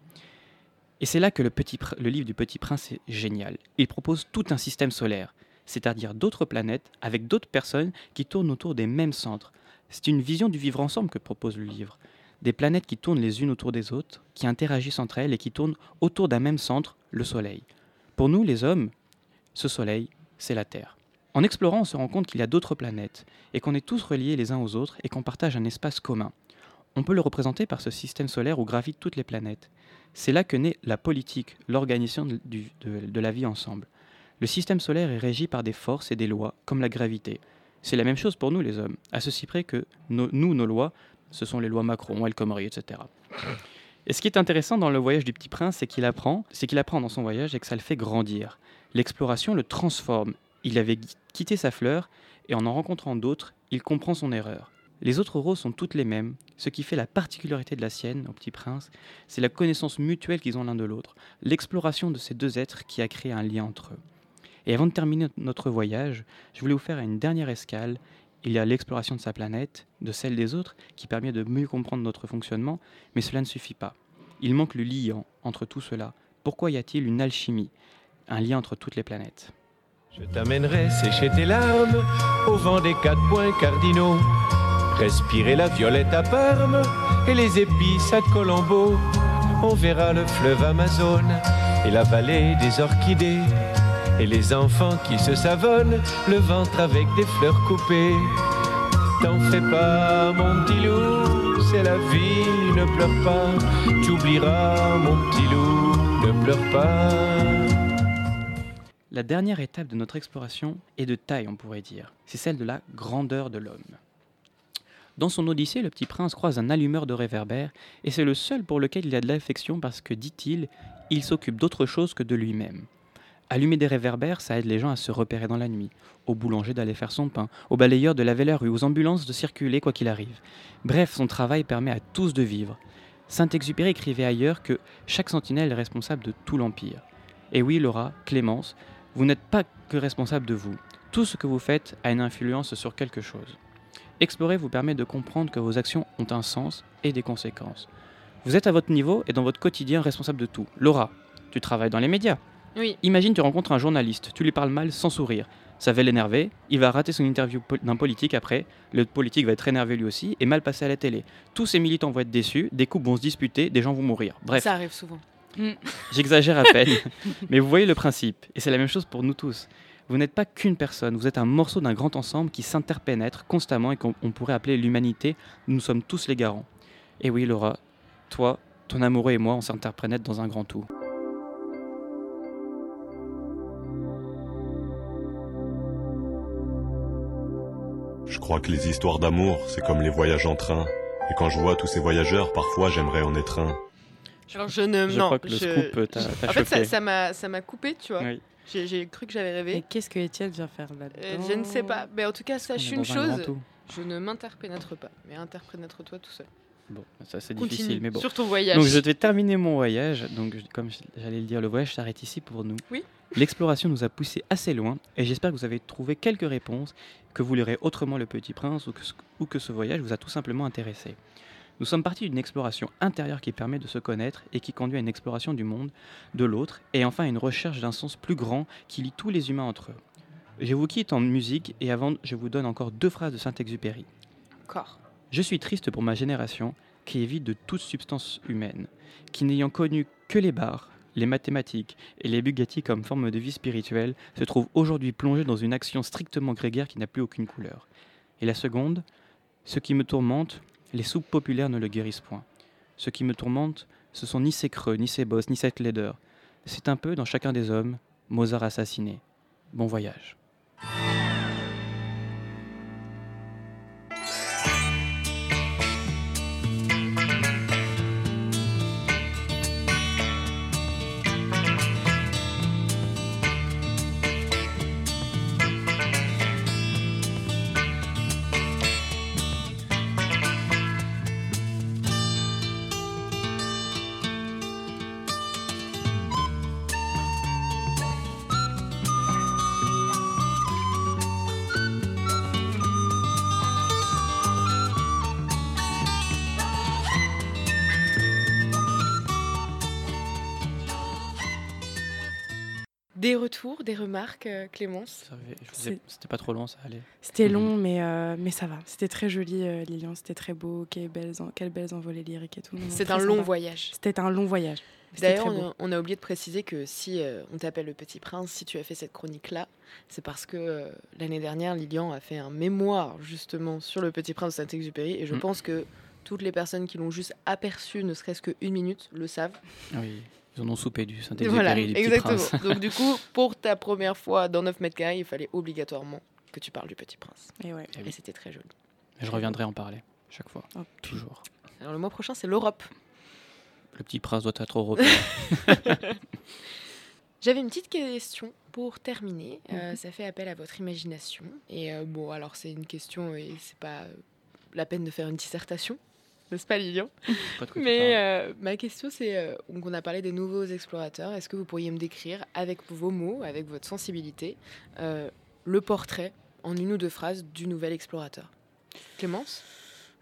Et c'est là que le, le livre du Petit Prince est génial. Il propose tout un système solaire, c'est-à-dire d'autres planètes avec d'autres personnes qui tournent autour des mêmes centres. C'est une vision du vivre ensemble que propose le livre. Des planètes qui tournent les unes autour des autres, qui interagissent entre elles et qui tournent autour d'un même centre, le Soleil. Pour nous, les hommes, ce Soleil, c'est la Terre. En explorant, on se rend compte qu'il y a d'autres planètes, et qu'on est tous reliés les uns aux autres, et qu'on partage un espace commun. On peut le représenter par ce système solaire où gravitent toutes les planètes. C'est là que naît la politique, l'organisation de, la vie ensemble. Le système solaire est régi par des forces et des lois, comme la gravité. C'est la même chose pour nous les hommes, à ceci près que nous, nos lois, ce sont les lois Macron, El Khomri, etc. Et ce qui est intéressant dans le voyage du Petit Prince, c'est qu'il apprend, c'est qu'il apprend dans son voyage et que ça le fait grandir. L'exploration le transforme. Il avait quitté sa fleur et en en rencontrant d'autres, il comprend son erreur. Les autres roses sont toutes les mêmes. Ce qui fait la particularité de la sienne, au Petit Prince, c'est la connaissance mutuelle qu'ils ont l'un de l'autre, l'exploration de ces deux êtres qui a créé un lien entre eux. Et avant de terminer notre voyage, je voulais vous faire une dernière escale. Il y a l'exploration de sa planète, de celle des autres, qui permet de mieux comprendre notre fonctionnement, mais cela ne suffit pas. Il manque le liant entre tout cela. Pourquoi y a-t-il une alchimie, un lien entre toutes les planètes Je t'amènerai sécher tes larmes au vent des quatre points cardinaux. Respirer la violette à Parme et les épices à Colombo. On verra le fleuve Amazon et la vallée des orchidées. Et les enfants qui se savonnent le ventre avec des fleurs coupées. T'en fais pas, mon petit loup, c'est la vie, ne pleure pas. Tu oublieras, mon petit loup, ne pleure pas. La dernière étape de notre exploration est de taille, on pourrait dire. C'est celle de la grandeur de l'homme. Dans son Odyssée, le petit prince croise un allumeur de réverbères, et c'est le seul pour lequel il a de l'affection parce que, dit-il, il s'occupe d'autre chose que de lui-même. Allumer des réverbères, ça aide les gens à se repérer dans la nuit, au boulanger d'aller faire son pain, au balayeur de laver la rue, aux ambulances de circuler quoi qu'il arrive. Bref, son travail permet à tous de vivre. Saint-Exupéry écrivait ailleurs que chaque sentinelle est responsable de tout l'Empire. Et oui, Laura, Clémence, vous n'êtes pas que responsable de vous. Tout ce que vous faites a une influence sur quelque chose. Explorer vous permet de comprendre que vos actions ont un sens et des conséquences. Vous êtes à votre niveau et dans votre quotidien responsable de tout. Laura, tu travailles dans les médias. Oui. Imagine tu rencontres un journaliste, tu lui parles mal sans sourire. Ça va l'énerver, il va rater son interview d'un politique après, le politique va être énervé lui aussi et mal passé à la télé. Tous ces militants vont être déçus, des coupes vont se disputer, des gens vont mourir. Bref. Ça arrive souvent. J'exagère à peine, <laughs> mais vous voyez le principe, et c'est la même chose pour nous tous. Vous n'êtes pas qu'une personne, vous êtes un morceau d'un grand ensemble qui s'interpénètre constamment et qu'on on pourrait appeler l'humanité. Nous sommes tous les garants. Et oui, Laura, toi, ton amoureux et moi, on s'interpénètre dans un grand tout. Crois que les histoires d'amour, c'est comme les voyages en train. Et quand je vois tous ces voyageurs, parfois j'aimerais en être un. Alors je ne Je non, crois que le je- scoop, euh, t'a- En fait, ça- m'a ça m'a coupé, tu vois. Oui. J'ai cru que j'avais rêvé. Et qu'est-ce que Étienne vient faire Euh, là-dedans je ne sais pas. Mais en tout cas, sache une un chose. Je ne m'interpénètre pas. Mais interpénètre-toi tout seul. Bon, ça c'est difficile, mais bon. sur ton voyage. Donc je vais terminer mon voyage. Donc je- comme j'allais le dire, le voyage s'arrête ici pour nous. Oui. L'exploration nous a poussé assez loin et j'espère que vous avez trouvé quelques réponses, que vous lirez autrement Le Petit Prince ou que, ce- ou que ce voyage vous a tout simplement intéressé. Nous sommes partis d'une exploration intérieure qui permet de se connaître et qui conduit à une exploration du monde, de l'autre, et enfin à une recherche d'un sens plus grand qui lie tous les humains entre eux. Je vous quitte en musique et avant, je vous donne encore deux phrases de Saint-Exupéry. Encore. Je suis triste pour ma génération qui est vide de toute substance humaine, qui n'ayant connu que les bars, les mathématiques et les Bugatti comme forme de vie spirituelle, se trouve aujourd'hui plongée dans une action strictement grégaire qui n'a plus aucune couleur. Et la seconde, ce qui me tourmente, les soupes populaires ne le guérissent point. Ce qui me tourmente, ce sont ni ces creux, ni ces bosses, ni cette laideur. C'est un peu dans chacun des hommes, Mozart assassiné. Bon voyage. Euh, Clémence C'était pas trop long, ça allait. C'était long, mais, euh, mais ça va. C'était très joli, euh, Lilian. C'était très beau. Quelles belles, en- quelles belles envolées lyriques et tout. Très un long voyage. C'était un long voyage. C'était D'ailleurs, on, a- on a oublié de préciser que si euh, on t'appelle le Petit Prince, si tu as fait cette chronique-là, c'est parce que euh, l'année dernière, Lilian a fait un mémoire justement sur le Petit Prince de Saint-Exupéry, et je Mm. pense que toutes les personnes qui l'ont juste aperçu, ne serait-ce qu'une minute, le savent. Oui, ils en ont soupé du Saint-Exupéry, Voilà, du Petit exactement. Prince. Donc du coup, <laughs> pour ta première fois dans 9 mètres carrés, il fallait obligatoirement que tu parles du Petit Prince. Et, ouais. Et c'était très joli. Je reviendrai en parler, chaque fois. Toujours. Alors le mois prochain, c'est l'Europe. Le Petit Prince doit être européen. <laughs> <laughs> J'avais une petite question pour terminer. Mhm. Euh, ça fait appel à votre imagination. Et euh, bon, alors c'est une question et c'est pas la peine de faire une dissertation, n'est-ce pas, Lilian Mais euh, ma question, c'est euh, on a parlé des nouveaux explorateurs. Est-ce que vous pourriez me décrire avec vos mots, avec votre sensibilité, euh, le portrait en une ou deux phrases du nouvel explorateur? Clémence?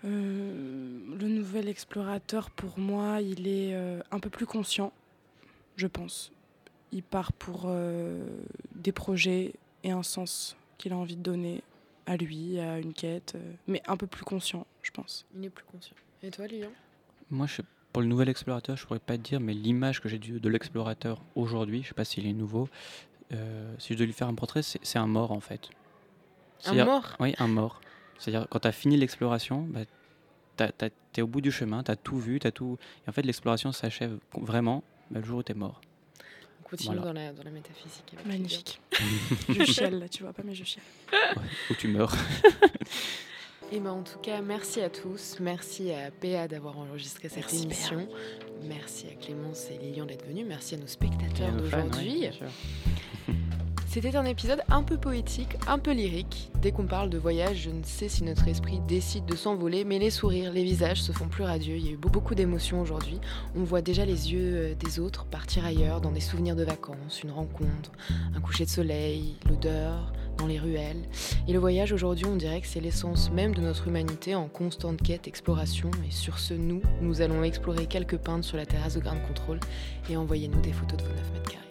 Euh, le nouvel explorateur, pour moi, il est euh, un peu plus conscient, je pense. Il part pour euh, des projets et un sens qu'il a envie de donner à lui, à une quête, euh, mais un peu plus conscient, je pense. Il est plus conscient. Et toi, Lilian? Moi, je, pour le nouvel explorateur, je pourrais pas te dire, mais l'image que j'ai de l'explorateur aujourd'hui, je sais pas s'il est nouveau, euh, si je dois lui faire un portrait, c'est un mort en fait. Un mort? Oui, un mort. C'est-à-dire, quand tu as fini l'exploration, bah, tu es au bout du chemin, tu as tout vu, tu tout. Et en fait, l'exploration s'achève vraiment bah, le jour où tu es mort. On continue Voilà. dans, la, dans la métaphysique. Magnifique. <laughs> Je chiale, là, tu vois pas, mais je chiale. Où tu meurs. <laughs> Et ben en tout cas, merci à tous. Merci à PA d'avoir enregistré cette Merci, émission. Merci à Clémence et Lilian d'être venus. Merci à nos spectateurs d'aujourd'hui. ouais. <laughs> C'était un épisode un peu poétique, un peu lyrique. Dès qu'on parle de voyage, je ne sais si notre esprit décide de s'envoler, mais les sourires, les visages se font plus radieux. Il y a eu beau- beaucoup d'émotions aujourd'hui. On voit déjà les yeux euh, des autres partir ailleurs, dans des souvenirs de vacances, une rencontre, un coucher de soleil, l'odeur, dans les ruelles. Et le voyage aujourd'hui, on dirait que c'est l'essence même de notre humanité en constante quête, exploration. Et sur ce, nous, nous allons explorer quelques peintres sur la terrasse de Grand Contrôle et envoyez-nous des photos de vos 9 mètres carrés.